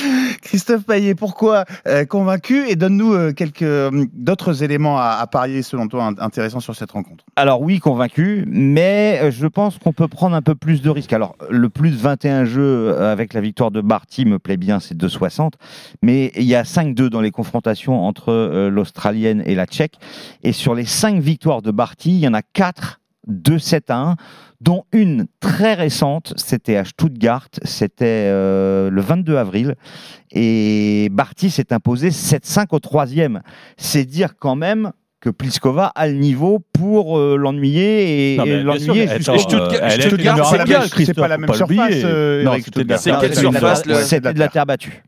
Christophe Payet, pourquoi euh, convaincu Et donne-nous euh, quelques euh, d'autres éléments à, parier selon toi in- intéressants sur cette rencontre? Alors oui, convaincu, mais je pense qu'on peut prendre un peu plus de risques. Alors le plus de 21 jeux avec la victoire de Barty me plaît bien, c'est 2,60, mais il y a 5-2 dans les confrontations entre l'Australienne et la Tchèque, et sur les 5 victoires de Barty, il y en a 4 2-7 à 1, dont une très récente, c'était à Stuttgart, c'était euh, le 22 avril, et Barty s'est imposé 7-5 au troisième. C'est dire quand même que Pliskova a le niveau pour euh, l'ennuyer et, et l'ennuyer mais jusqu'au attends, euh, elle est numéro un mondial, c'est pas la même surface, euh, Non, c'était de la Stuttgart. terre- de la battue.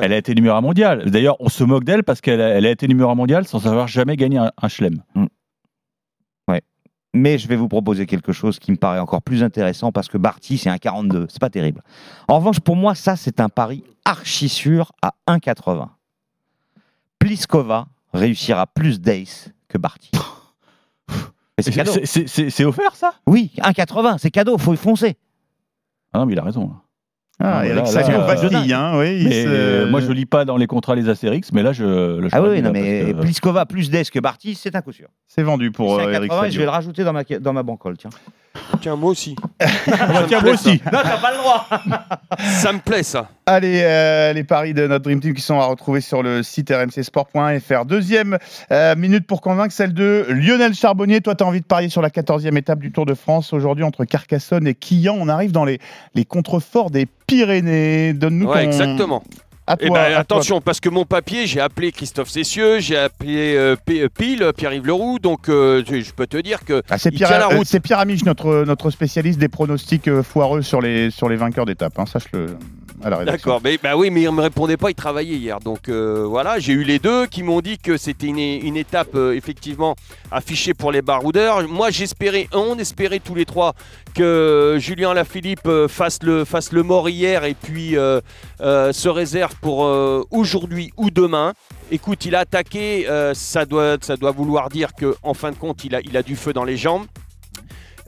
Elle a été numéro un mondial. D'ailleurs, on se moque d'elle parce qu'elle a, elle a été numéro un mondial sans avoir jamais gagné un, un chelem. Ouais. Mais je vais vous proposer quelque chose qui me paraît encore plus intéressant parce que Barty, c'est un 42. C'est pas terrible. En revanche, pour moi, ça, c'est un pari archi sûr à 1,80. Pliskova réussira plus d'ace que Barty. C'est cadeau. Offert, ça? Oui, 1,80, c'est cadeau, faut y foncer. Ah non, mais il a raison. Ah, Eric Salio vacille, hein, oui. Mais, euh, Moi, je lis pas dans les contrats les Astérix, mais là, je. le Ah oui, non, mais que- Pliskova plus d'ace que Barty, c'est un coup sûr. C'est vendu pour euh, Eric 80 et je vais le Salio. rajouter dans ma, dans ma bankroll, tiens. Tiens, moi aussi. Tiens, moi aussi. Non, t'as pas le droit. Ça me plaît, ça. Allez, euh, les paris de notre Dream Team qui sont à retrouver sur le site rmcsport.fr. Deuxième euh, minute pour convaincre, celle de Lionel Charbonnier. Toi, tu as envie de parier sur la 14e étape du Tour de France aujourd'hui entre Carcassonne et Quillan. On arrive dans les, les contreforts des Pyrénées. Donne-nous Ouais, ton- exactement. À Eh ben, à toi. attention, parce que mon papier, j'ai appelé Christophe Cessieux, j'ai appelé euh, euh, Pile, Pierre-Yves Leroux, donc euh, je je peux te dire que Ah, c'est Pierre, tient la euh, route. c'est Pierre Amiche, notre, notre spécialiste des pronostics foireux sur les, sur les vainqueurs d'étape. Hein, Sache-le à la rédaction. D'accord, mais bah oui, mais il me répondait pas, il travaillait hier. Donc euh, voilà, j'ai eu les deux qui m'ont dit que c'était une, une étape euh, effectivement affichée pour les baroudeurs. Moi, j'espérais, on espérait tous les trois que Julien Lafilippe euh, fasse le fasse le mort hier et puis euh, se réserve pour aujourd'hui ou demain. Écoute, il a attaqué, ça doit ça doit vouloir dire que en fin de compte, il a il a du feu dans les jambes.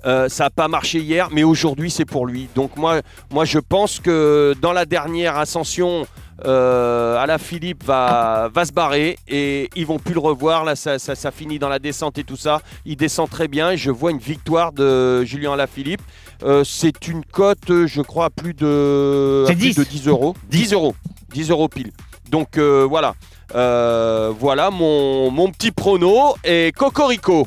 Euh, ça n'a pas marché hier, mais aujourd'hui c'est pour lui. Donc moi, moi je pense que dans la dernière ascension, euh, Alain Philippe va, va se barrer et ils vont plus le revoir. Là, ça, ça, ça finit dans la descente et tout ça. Il descend très bien. et Je vois une victoire de Julien Alaphilippe. Euh, c'est une cote, je crois, à plus de, à C'est plus 10. de 10 euros. 10 euros. 10 euros pile. Donc euh, voilà. Voilà mon, mon petit prono et Cocorico.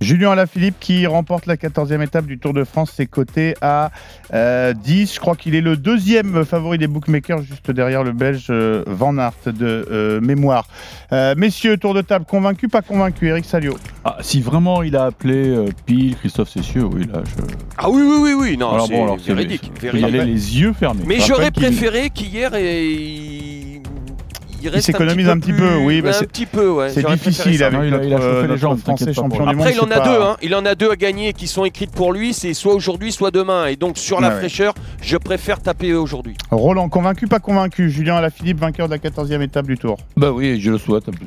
Julien Alaphilippe qui remporte la 14e étape du Tour de France, c'est coté à euh, 10. Je crois qu'il est le deuxième favori des bookmakers, juste derrière le Belge euh, Van Aert de euh, mémoire. Euh, messieurs, tour de table, convaincu, pas convaincu Eric Salio Ah, si vraiment il a appelé euh, Pile, Christophe Cessieux, oui, là, je. Ah oui, oui, oui, oui. Non, Alors c'est bon, alors, véridique. aller véridique. les yeux fermés. Mais j'aurais préféré qu'hier, et... il, il s'économise un petit peu, plus- oui, bah un c'est- petit peu, ouais. c'est difficile avec Non, il a- il a notre, chauffé les notre jambes, Français champion du monde. Après, il en a pas- deux, hein. Il en a deux à gagner qui sont écrites pour lui. C'est soit aujourd'hui, soit demain. Et donc, sur la Ouais, ouais. fraîcheur, je préfère taper aujourd'hui. Roland, convaincu, pas convaincu? Julien Alaphilippe, vainqueur de la 14e étape du Tour. Bah oui, je le souhaite en plus.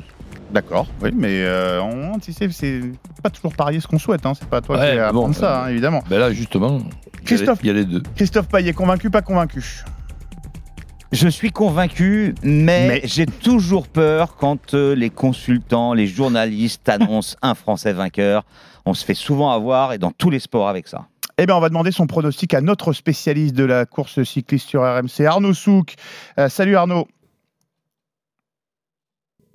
D'accord, oui, mais euh, on, tu sais, c'est pas toujours parier ce qu'on souhaite, hein. c'est pas à toi Ouais, qui vas bon, apprendre ça, euh, hein, évidemment. Ben là, justement, il y a les- Christophe. il y a les deux. Christophe Payet, convaincu, pas convaincu? Je suis convaincu, mais, j'ai toujours peur quand euh, les consultants, les journalistes annoncent un Français vainqueur. On se fait souvent avoir et dans tous les sports avec ça. Eh bien, on va demander son pronostic à notre spécialiste de la course cycliste sur RMC, Arnaud Souk. Euh, salut Arnaud.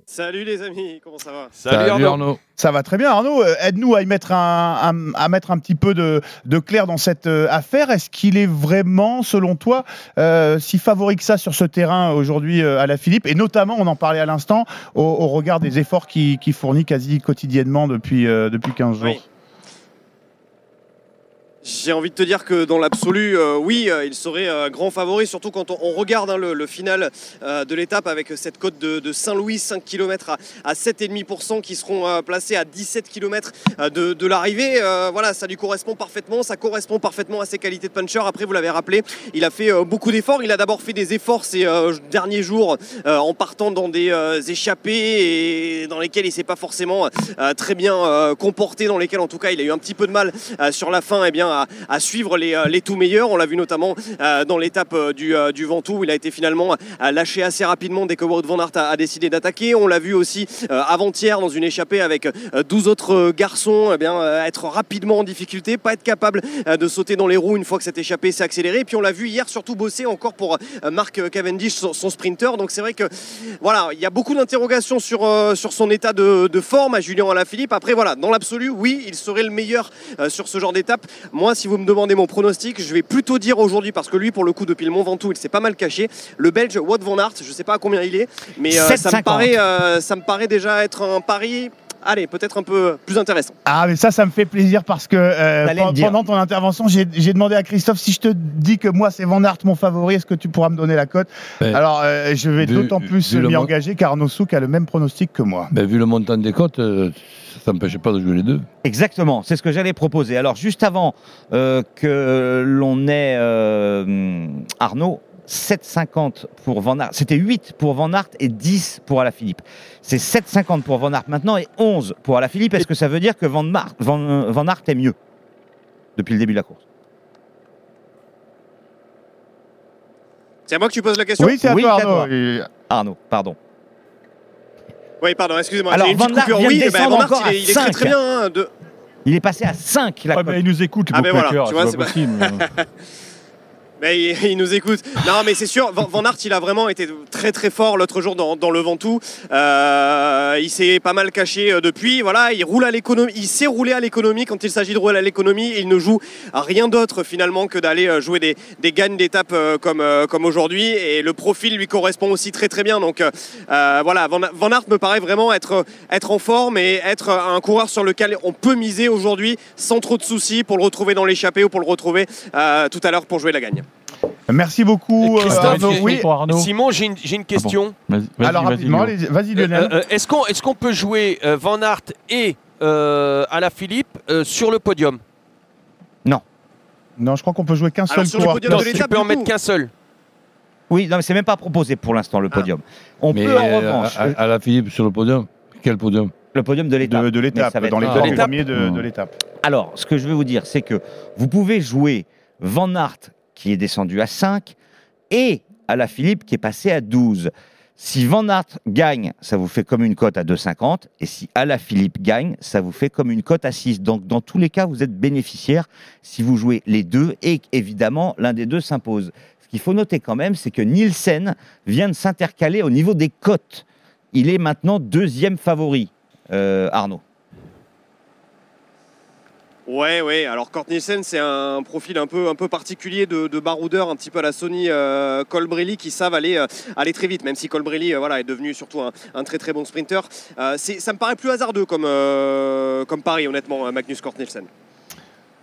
Salut les amis, comment ça va? Ça va très bien Arnaud. Euh, Aide-nous à y mettre un, à mettre un petit peu de, de clair dans cette euh, affaire. Est-ce qu'il est vraiment, selon toi, euh, si favori que ça sur ce terrain aujourd'hui euh, à la Philippe? Et notamment, on en parlait à l'instant, au, au regard des efforts qu'il fournit quasi quotidiennement depuis, euh, depuis 15 jours. J'ai envie de te dire que dans l'absolu, euh, oui, euh, il serait euh, grand favori, surtout quand on, on regarde hein, le, le final euh, de l'étape avec cette côte de, de Saint-Louis, 5 km à, à 7,5% qui seront euh, placés à 17 km de, de l'arrivée. Voilà, ça lui correspond parfaitement, ça correspond parfaitement à ses qualités de puncher. Après, vous l'avez rappelé, il a fait beaucoup d'efforts. Il a d'abord fait des efforts ces derniers jours en partant dans des échappées et dans lesquels il s'est pas forcément très bien comporté, dans lesquels en tout cas il a eu un petit peu de mal sur la fin eh bien, à, suivre les, euh, les tout meilleurs. On l'a vu notamment euh, dans l'étape euh, du, du Ventoux où il a été finalement lâché assez rapidement dès que Wout van Aert a, a décidé d'attaquer. On l'a vu aussi avant-hier dans une échappée avec euh, 12 autres garçons eh bien, être rapidement en difficulté, pas être capable de sauter dans les roues une fois que cette échappée s'est accélérée. Puis on l'a vu hier surtout bosser encore pour Marc Cavendish, son, sprinter. Donc c'est vrai que voilà, il y a beaucoup d'interrogations sur, sur son état de, de forme à Julien Alaphilippe. Après voilà, dans l'absolu, oui, il serait le meilleur sur ce genre d'étape. Si vous me demandez mon pronostic, je vais plutôt dire aujourd'hui, parce que lui, pour le coup, depuis le Mont Ventoux, il s'est pas mal caché. Le Belge Wout van Aert, je sais pas à combien il est, mais euh, ça, me 7,50. paraît, euh, ça me paraît déjà être un pari. Allez, peut-être un peu plus intéressant. Ah, mais ça, ça me fait plaisir parce que euh, pendant ton intervention, j'ai demandé à Christophe si je te dis que moi, c'est Van Aert mon favori, est-ce que tu pourras me donner la cote? Ben, Alors, euh, je vais d'autant plus m'y engager car Arnaud Souk a le même pronostic que moi. Ben, vu le montant des cotes, euh, ça n'empêchait pas de jouer les deux. Exactement, c'est ce que j'allais proposer. Alors, juste avant euh, que l'on ait euh, Arnaud, 7,50 pour Van Aert. C'était 8 pour Van Aert et 10 pour Alaphilippe. C'est 7,50 pour Van Aert maintenant et 11 pour Alaphilippe. Est-ce que ça veut dire que Van, Mar- Van, Van Aert est mieux depuis le début de la course? C'est à moi que tu poses la question? Oui, c'est à toi. Arnaud, pardon. Oui, pardon, excusez-moi. Alors, j'ai une Van petite Aert coupure. vient de Oui, eh ben, descendre Van Aert, encore il est, à il est très 5. très bien. hein, de- Il est passé à 5 la cote. il nous écoute, Ah ben voilà, Bookmaker, tu vois, c'est pas pas- possible. Mais il, nous écoute. Non, mais c'est sûr, Van, Van il a vraiment été très très fort l'autre jour dans, le Ventoux. Euh, il s'est pas mal caché euh, depuis. Voilà, il roule à l'économie. Il sait rouler à l'économie quand il s'agit de rouler à l'économie. Il ne joue à rien d'autre finalement que d'aller euh, jouer des, gagnes d'étapes euh, comme, comme aujourd'hui. Et le profil lui correspond aussi très très bien. Donc voilà, Van, Van me paraît vraiment être, être en forme et être un coureur sur lequel on peut miser aujourd'hui sans trop de soucis pour le retrouver dans l'échappée ou pour le retrouver tout à l'heure pour jouer la gagne. Merci beaucoup, euh, Christophe, Arnaud. Oui. Simon, j'ai une, j'ai une question. Alors, rapidement, vas-y, Lionel. Euh, euh, Est-ce qu'on est peut jouer euh, Van Aert et euh, Alaphilippe euh, sur le podium? Non. Non, je crois qu'on peut jouer qu'un seul sur le podium de l'étape, Tu peux en mettre qu'un seul. Oui, non, mais c'est même pas proposé pour l'instant le podium. On Mais peut en revanche. à, à la Philippe sur le podium? Quel podium? Le podium de l'étape. De, de l'étape, ça va dans être les dans deux l'étape. premiers de, de l'étape. Alors, ce que je veux vous dire, c'est que vous pouvez jouer Van Aert qui est descendu à 5 et à la Philippe qui est passé à 12. Si Van Aert gagne, ça vous fait comme une cote à 2,50 et si Alaphilippe gagne, ça vous fait comme une cote à 6. Donc dans tous les cas, vous êtes bénéficiaire si vous jouez les deux et évidemment l'un des deux s'impose. Ce qu'il faut noter quand même, c'est que Nielsen vient de s'intercaler au niveau des cotes. Il est maintenant deuxième favori, euh, Arnaud. Ouais, ouais. Alors, Kurt Nielsen, c'est un profil un peu, un peu particulier de, de baroudeur, un petit peu à la Sony euh, Colbrelli, qui savent aller, euh, aller très vite, même si Colbrelli euh, voilà, est devenu surtout un, un très très bon sprinter. Euh, ça me paraît plus hasardeux comme, comme pari, honnêtement, Magnus Kurt Nielsen.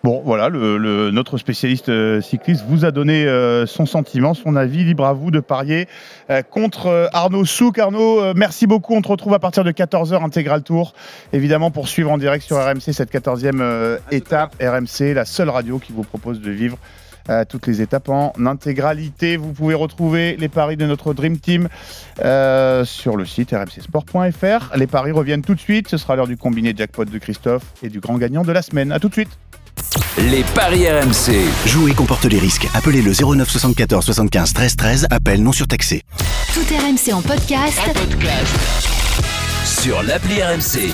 Bon, voilà, notre spécialiste euh, cycliste vous a donné euh, son sentiment, son avis. Libre à vous de parier euh, contre Arnaud Souk. Arnaud, merci beaucoup. On te retrouve à partir de 14h intégral tour. Évidemment, pour suivre en direct sur RMC cette 14e euh, étape. RMC, la seule radio qui vous propose de vivre euh, toutes les étapes en intégralité. Vous pouvez retrouver les paris de notre Dream Team sur le site rmcsport.fr. Les paris reviennent tout de suite. Ce sera l'heure du combiné jackpot de Christophe et du grand gagnant de la semaine. À tout de suite. Les paris RMC. Jouer comporte les risques. Appelez le 09 74 75 13 13. Appel non surtaxé. Tout RMC en podcast. Sur l'appli RMC.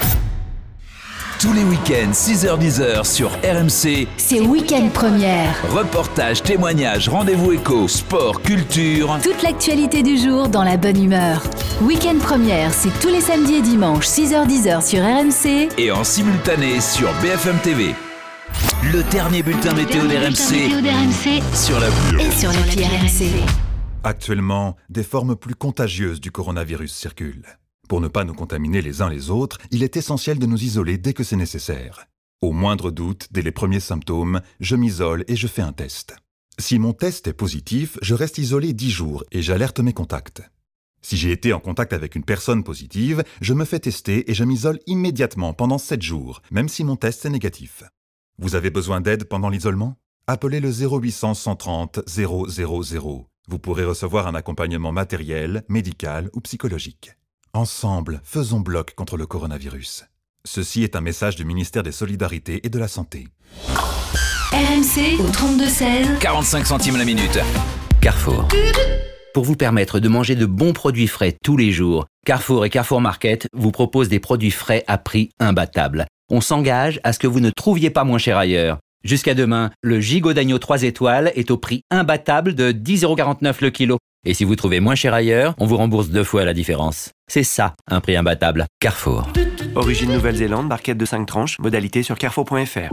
Tous les week-ends, 6h10 sur RMC. C'est Week-end Première. Reportages, témoignages, rendez-vous éco, sport, culture. Toute l'actualité du jour dans la bonne humeur. Week-end Première, c'est tous les samedis et dimanches, 6h10 sur RMC. Et en simultané sur BFM TV. Le dernier bulletin météo d'RMC. Sur l'appli. Et sur l'appli RMC. Actuellement, des formes plus contagieuses du coronavirus circulent. Pour ne pas nous contaminer les uns les autres, il est essentiel de nous isoler dès que c'est nécessaire. Au moindre doute, dès les premiers symptômes, je m'isole et je fais un test. Si mon test est positif, je reste isolé 10 jours et j'alerte mes contacts. Si j'ai été en contact avec une personne positive, je me fais tester et je m'isole immédiatement pendant 7 jours, même si mon test est négatif. Vous avez besoin d'aide pendant l'isolement? Appelez le 0800 130 000. Vous pourrez recevoir un accompagnement matériel, médical ou psychologique. Ensemble, faisons bloc contre le coronavirus. Ceci est un message du ministère des Solidarités et de la Santé. RMC au 32-16. 45 centimes la minute. Carrefour. Pour vous permettre de manger de bons produits frais tous les jours, Carrefour et Carrefour Market vous proposent des produits frais à prix imbattable. On s'engage à ce que vous ne trouviez pas moins cher ailleurs. Jusqu'à demain, le gigot d'agneau 3 étoiles est au prix imbattable de 10,49€ le kilo. Et si vous trouvez moins cher ailleurs, on vous rembourse deux fois la différence. C'est ça, un prix imbattable. Carrefour. Origine Nouvelle-Zélande, barquette de 5 tranches, modalité sur carrefour.fr.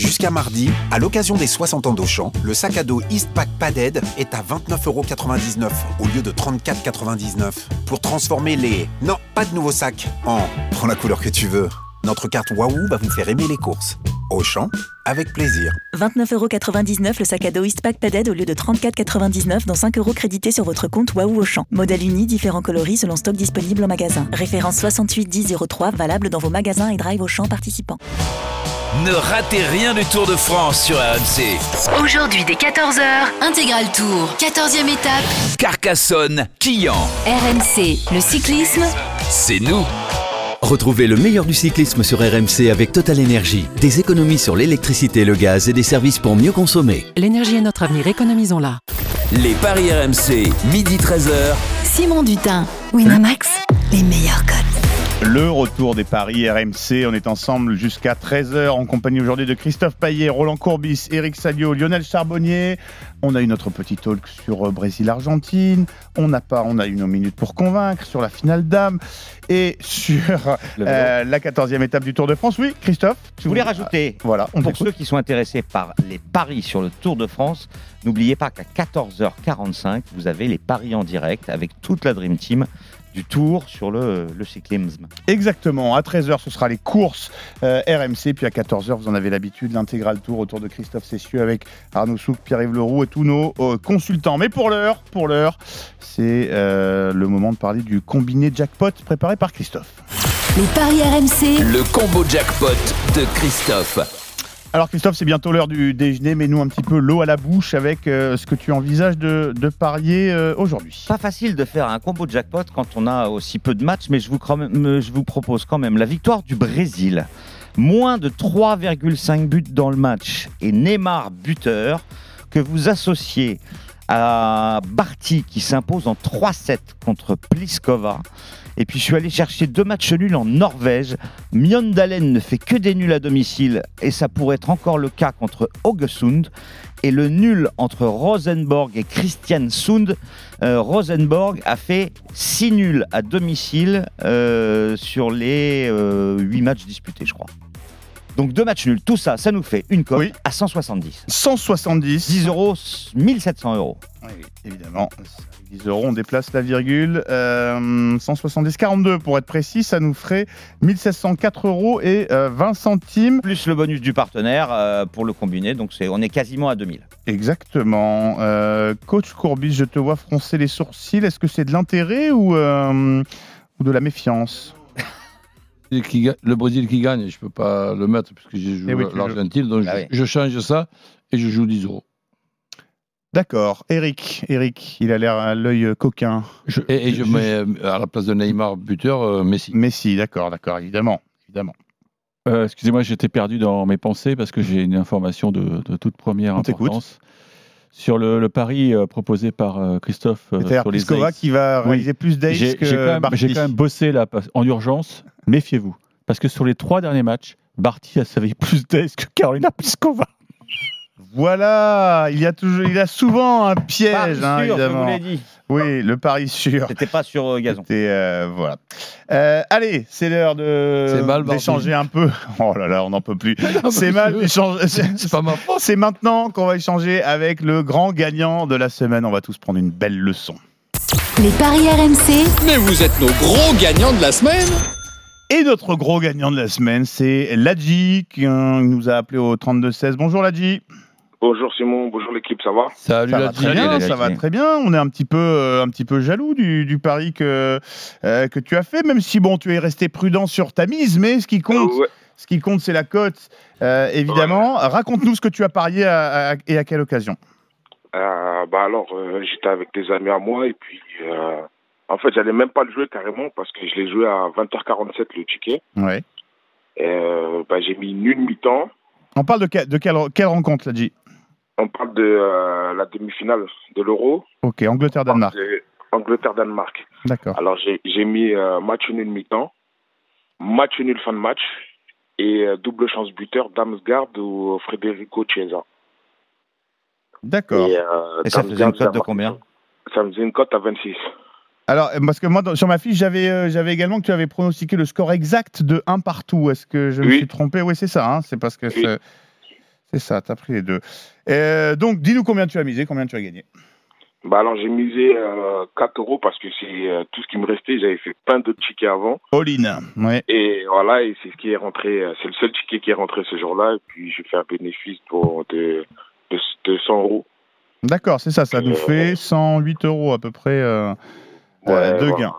Jusqu'à mardi, à l'occasion des 60 ans d'Auchan, le sac à dos Eastpak Padded est à 29,99€ au lieu de 34,99€ pour transformer les non, pas de nouveau sac en prends la couleur que tu veux. Notre carte Waouh va vous faire aimer les courses. Auchan, avec plaisir. 29,99€ le sac à dos Eastpak Padded au lieu de 34,99€ dont 5 euros crédités sur votre compte Waouh Auchan. Modèle uni, différents coloris selon stock disponible en magasin. Référence 681003 valable dans vos magasins et drive Auchan participants. Ne ratez rien du Tour de France sur RMC. Aujourd'hui dès 14h, intégral tour, 14e étape. Carcassonne, Quillan. RMC, le cyclisme, C'est nous. Retrouvez le meilleur du cyclisme sur RMC avec Total Énergie. Des économies sur l'électricité le gaz et des services pour mieux consommer. L'énergie est notre avenir, économisons-la. Les paris RMC, midi 13h. Simon Dutin, Winamax, les meilleurs codes. Le retour des paris RMC. On est ensemble jusqu'à 13h en compagnie aujourd'hui de Christophe Paillet, Roland Courbis, Eric Salio, Lionel Charbonnier. On a eu notre petit talk sur euh, Brésil-Argentine. On n'a pas, on a eu nos minutes pour convaincre sur la finale d'âme et sur euh, la 14e étape du Tour de France. Oui, Christophe, Je voulais rajouter, voilà, on pour ceux qui sont intéressés par les paris sur le Tour de France, n'oubliez pas qu'à 14h45, vous avez les paris en direct avec toute la Dream Team du Tour sur le, le cyclisme. Exactement, à 13h ce sera les courses euh, RMC, puis à 14h vous en avez l'habitude, l'intégral tour autour de Christophe Cessieux avec Arnaud Souk, Pierre-Yves Leroux et tous nos euh, consultants. Mais pour l'heure, pour l'heure, c'est euh, le moment de parler du combiné jackpot préparé par Christophe. Les paris RMC, Le combo jackpot de Christophe. Alors Christophe, c'est bientôt l'heure du déjeuner, mais nous un petit peu l'eau à la bouche avec euh, ce que tu envisages de, de parier euh, aujourd'hui. Pas facile de faire un combo jackpot quand on a aussi peu de matchs, mais je vous, je vous propose quand même la victoire du Brésil. Moins de 3,5 buts dans le match et Neymar buteur que vous associez à Barty qui s'impose en 3-7 contre Pliskova. Et puis je suis allé chercher deux matchs nuls en Norvège. Mjøndalen ne fait que des nuls à domicile et ça pourrait être encore le cas contre Haugesund. Et le nul entre Rosenborg et Christiansund, euh, Rosenborg a fait 6 nuls à domicile euh, sur les 8 matchs disputés, je crois. Donc deux matchs nuls, tout ça, ça nous fait une cote à 170. 170. 10 euros, 1700 euros. Oui, évidemment. 10 euros, on déplace la virgule. Euh, 170, 42 pour être précis, ça nous ferait 1704 euros et euh, 20 centimes. Plus le bonus du partenaire euh, pour le combiner, donc c'est, on est quasiment à 2000. Exactement. Euh, Coach Courbis, je te vois froncer les sourcils. Est-ce que c'est de l'intérêt ou, euh, ou de la méfiance? Qui le Brésil qui gagne, je peux pas le mettre puisque j'ai joué Eh oui, l'Argentine, donc Ah je, oui. je change ça et je joue 10 euros. D'accord. Eric, Eric, il a l'air à l'œil coquin. et, et je mets euh, à la place de Neymar buteur euh, Messi. Messi, d'accord, d'accord, évidemment, évidemment. Euh, Excusez-moi, j'étais perdu dans mes pensées parce que j'ai une information de, de toute première On t'écoute. importance. Sur le, le pari euh, proposé par euh, Christophe euh, C'est-à-dire sur les Pliskova aces. qui va réaliser plus d'aces J'ai que j'ai quand, même- Barty. j'ai quand même bossé là parce- en urgence. Méfiez-vous. Parce que sur les trois derniers matchs, Barty a servi plus d'aces que Carolina Pliskova. Voilà, il y a toujours, il a souvent un piège, Pari hein, sûr, je évidemment. vous l'ai dit. Oui, le pari sûr. C'était pas sur euh, gazon. C'était, euh, voilà. Euh, allez, c'est l'heure de d'échanger un peu. Oh là là, on n'en peut plus. C'est mal d'échanger. C'est pas ma faute. C'est maintenant qu'on va échanger avec le grand gagnant de la semaine. On va tous prendre une belle leçon. Les paris RMC, Mais vous êtes nos gros gagnants de la semaine Et notre gros gagnant de la semaine, c'est Ladji qui euh, nous a appelé au 32-16. Bonjour Ladji. Bonjour Simon, bonjour l'équipe, ça va? Salut Ça va très bien, ça va très bien. On est un petit peu, euh, un petit peu jaloux du, du pari que, euh, que tu as fait, même si bon, tu es resté prudent sur ta mise, mais ce qui compte, Euh, ouais. ce qui compte, c'est la cote, euh, évidemment. Raconte-nous ce que tu as parié à- à- et à quelle occasion. Euh, bah alors, euh, j'étais avec des amis à moi et puis, euh, en fait, j'allais même pas le jouer carrément parce que je l'ai joué à 20h47 le ticket. Ouais. Euh, bah, j'ai mis nul mi-temps. On parle de, que- de quelle, quelle rencontre, Ladji On parle de euh, la demi-finale de l'Euro. Ok, Angleterre-Danemark. C'est Angleterre-Danemark. D'accord. Alors, j'ai mis euh, match nul mi-temps, match nul fin de match et euh, double chance buteur Damsgaard ou Federico Chiesa. D'accord. Et, euh, Et ça faisait une Damsgaard, cote de combien? Ça faisait une cote à 26. Alors, parce que moi, dans- sur ma fiche, j'avais euh, j'avais également que tu avais pronostiqué le score exact de 1 partout. Est-ce que je me suis trompé? Oui, c'est ça. hein, c'est parce que c'est ça, tu as pris les deux. Euh, donc, dis-nous combien tu as misé, combien tu as gagné. Bah alors j'ai misé euh, 4 euros parce que c'est euh, tout ce qui me restait. J'avais fait plein d'autres tickets avant. All-in. Ouais. Et voilà, et c'est ce qui est rentré. euh, C'est le seul ticket qui est rentré ce jour-là. Et puis j'ai fait un bénéfice pour de, de, de 100 euros. D'accord, c'est ça. Ça nous fait 108 euros à peu près euh, de voilà.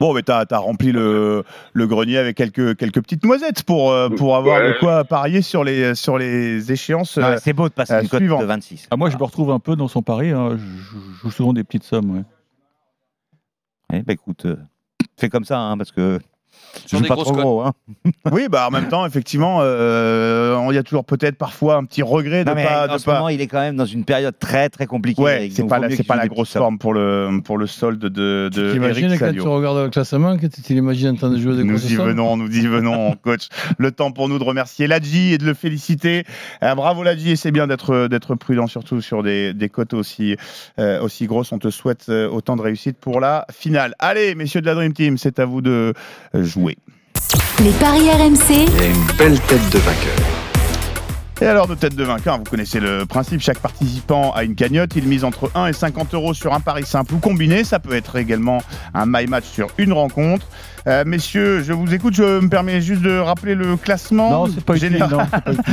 Bon, mais tu as, rempli le, le grenier avec quelques, quelques petites noisettes pour, euh, pour avoir Ouais. de quoi parier sur les, sur les échéances. Ouais, euh, c'est beau de passer euh, une cote de 26. Ah, moi, je me retrouve un peu dans son pari. hein. Je je joue souvent des petites sommes. ouais. Eh ben, écoute, euh, fais comme ça, hein, parce que Sur des pas grosses trop gros. Hein. oui, bah en même temps, effectivement, euh, il y a toujours peut-être parfois un petit regret de Non, mais pas. en de ce pas... moment, il est quand même dans une période très très compliquée. Ouais, c'est pas la, c'est pas la grosse forme pour le, pour le solde de, de T'imagines quand tu regardes le classement, que tu t'imagines en train de jouer des Nous y venons, nous y venons, coach. Le temps pour nous de remercier Ladji et de le féliciter. Euh, bravo Ladji, et c'est bien d'être d'être prudent, surtout sur des, des cotes aussi, euh, aussi grosses. On te souhaite euh, autant de réussite pour la finale. Allez, messieurs de la Dream Team, c'est à vous de jouer. les paris RMC, Il a une belle tête de vainqueur. Et alors, de tête de vainqueur, vous connaissez le principe, chaque participant a une cagnotte, il mise entre 1 et 50 euros sur un pari simple ou combiné, ça peut être également un my match sur une rencontre. Euh, messieurs, je vous écoute, je me permets juste de rappeler le classement. Non, c'est pas utile, général. non, c'est pas utile,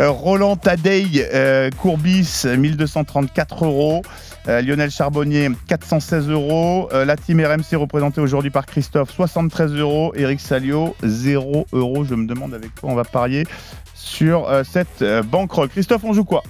non. Roland Tadei, euh, Courbis, 1234 euros. Euh, Lionel Charbonnier, 416 euros. Euh, la team RMC représentée aujourd'hui par Christophe, 73 euros. Eric Salio, 0 euros. Je me demande avec quoi on va parier sur euh, cette banquerolle. Christophe, on joue quoi?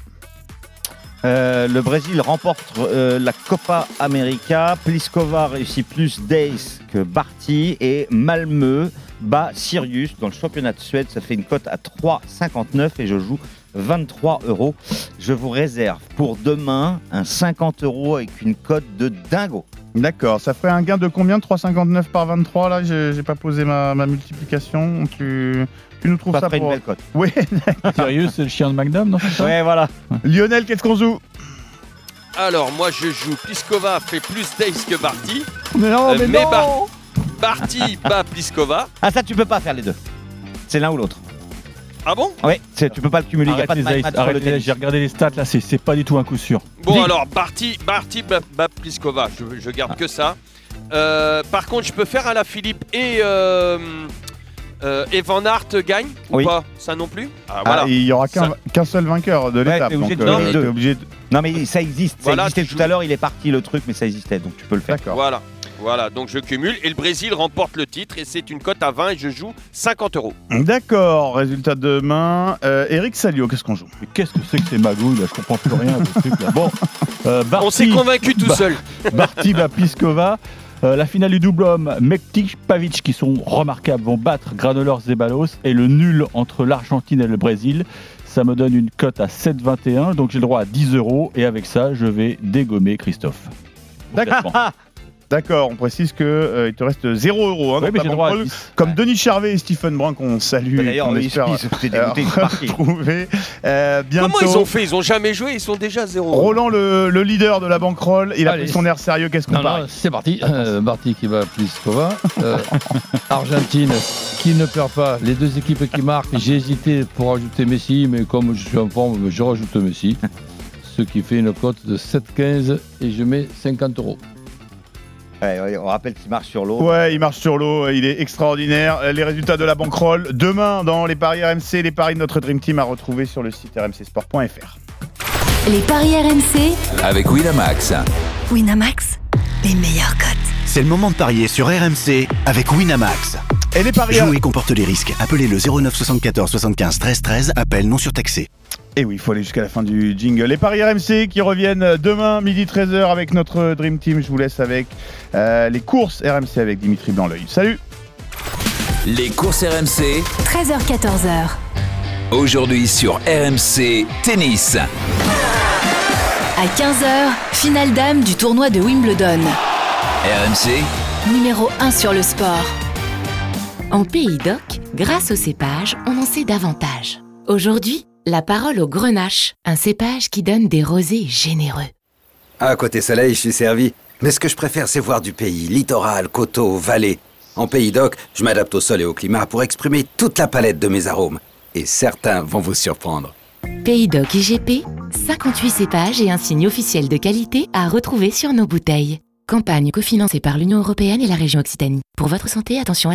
Le Brésil remporte la Copa América. Pliskova réussit plus d'ace que Barty. Et Malmö bat Sirius dans le championnat de Suède. Ça fait une cote à 3,59 et je joue 23 euros. Je vous réserve pour demain un 50 euros avec une cote de dingo. D'accord, ça ferait un gain de combien 3,59 par 23 là J'ai pas posé ma, ma multiplication. Tu, tu nous trouves Ça ça, ferait une pour... belle cote. Oui. Sérieux, c'est le chien de Magnum, non ça? Ouais, voilà. Lionel, qu'est-ce qu'on joue? Alors, moi, je joue Pliskova fait plus d'ace que Barty. Mais non, Euh, mais, mais non Bar- Barty bat Pliskova. Ah, ça, tu peux pas faire les deux. C'est l'un ou l'autre. Ah bon Ouais, c'est- tu peux pas le cumuler. Il n'y a Arrête pas de les mathématiques aces, sur arrête le les aces. tennis. J'ai regardé les stats là, c'est c'est pas du tout un coup sûr. Bon alors, Barty, Barty Bab- Bapliskova, je, je garde que ça. Euh, par contre, je peux faire à la Philippe et, euh, euh, et Van Aert gagne Oui. ou pas Ça non plus Ah Ah, voilà. il y aura qu'un seul vainqueur de Ouais, l'étape. t'es obligé donc, de euh, donner les t'es deux. obligé de- Non, mais ça existe. Ça Voilà, existait tu tout joues. à l'heure, il est parti le truc, mais ça existait, donc tu peux le faire. Voilà. Voilà, donc je cumule et le Brésil remporte le titre et c'est une cote à 20 et je joue 50 euros. D'accord, résultat de demain. Euh, Eric Salio, qu'est-ce qu'on joue? Mais qu'est-ce que c'est que ces magouilles là? Je comprends plus rien. ce truc, là. Bon, euh, Barty- On s'est convaincu tout seul. Barty Bapliskova. Euh, la finale du double homme, Mektic Pavic qui sont remarquables vont battre Granollers Zeballos et le nul entre l'Argentine et le Brésil. Ça me donne une cote à 7,21 donc j'ai le droit à 10 euros et avec ça je vais dégommer Christophe. Classement. D'accord, on précise que euh, il te reste 0 euros. hein, Oui, dans mais ta j'ai le droit à bankroll, 10. Comme Denis Charvet et Stephen Brun qu'on salue. Bah, et d'ailleurs, qu'on ils- espère, euh, retrouver, euh, bientôt. Comment ils ont fait? Ils ont jamais joué, ils sont déjà à zéro. Roland, le, le leader de la bankroll, il a Allez. pris son air sérieux. Qu'est-ce qu'on non, c'est parti. Euh, Barty qui va Pliskova. Euh, Argentine qui ne perd pas. Les deux équipes qui marquent. J'ai hésité pour ajouter Messi, mais comme je suis en forme, je rajoute Messi. Ce qui fait une cote de 7,15 et je mets 50 euros. Ouais, on rappelle qu'il marche sur l'eau. Ouais, il marche sur l'eau, il est extraordinaire. Euh, Les résultats de la bankroll demain dans les paris RMC, les paris de notre Dream Team à retrouver sur le site rmcsport.fr. Les paris RMC, Avec Winamax. Winamax, les meilleurs cotes. C'est le moment de parier sur RMC avec Winamax. Et les paris Jouer comporte les risques. Appelez le 09 74 75 13 13. Appel non surtaxé. Et oui, il faut aller jusqu'à la fin du jingle. Les paris RMC qui reviennent demain, midi 13h avec notre Dream Team. Je vous laisse avec euh, les courses RMC avec Dimitri Blanc-L'œil. Salut Les courses RMC, 13h-14h. aujourd'hui sur RMC Tennis. À 15h, finale dame du tournoi de Wimbledon. RMC, Numéro 1 sur le sport. En Pays d'Oc, grâce au cépage, on en sait davantage. Aujourd'hui, la parole au grenache, un cépage qui donne des rosés généreux. À côté soleil, je suis servi. Mais ce que je préfère, c'est voir du pays. Littoral, coteaux, vallées. En Pays d'Oc, je m'adapte au sol et au climat pour exprimer toute la palette de mes arômes. Et certains vont vous surprendre. Pays d'Oc IGP, 58 cépages et un signe officiel de qualité à retrouver sur nos bouteilles. Campagne cofinancée par l'Union européenne et la région Occitanie. Pour votre santé, attention à la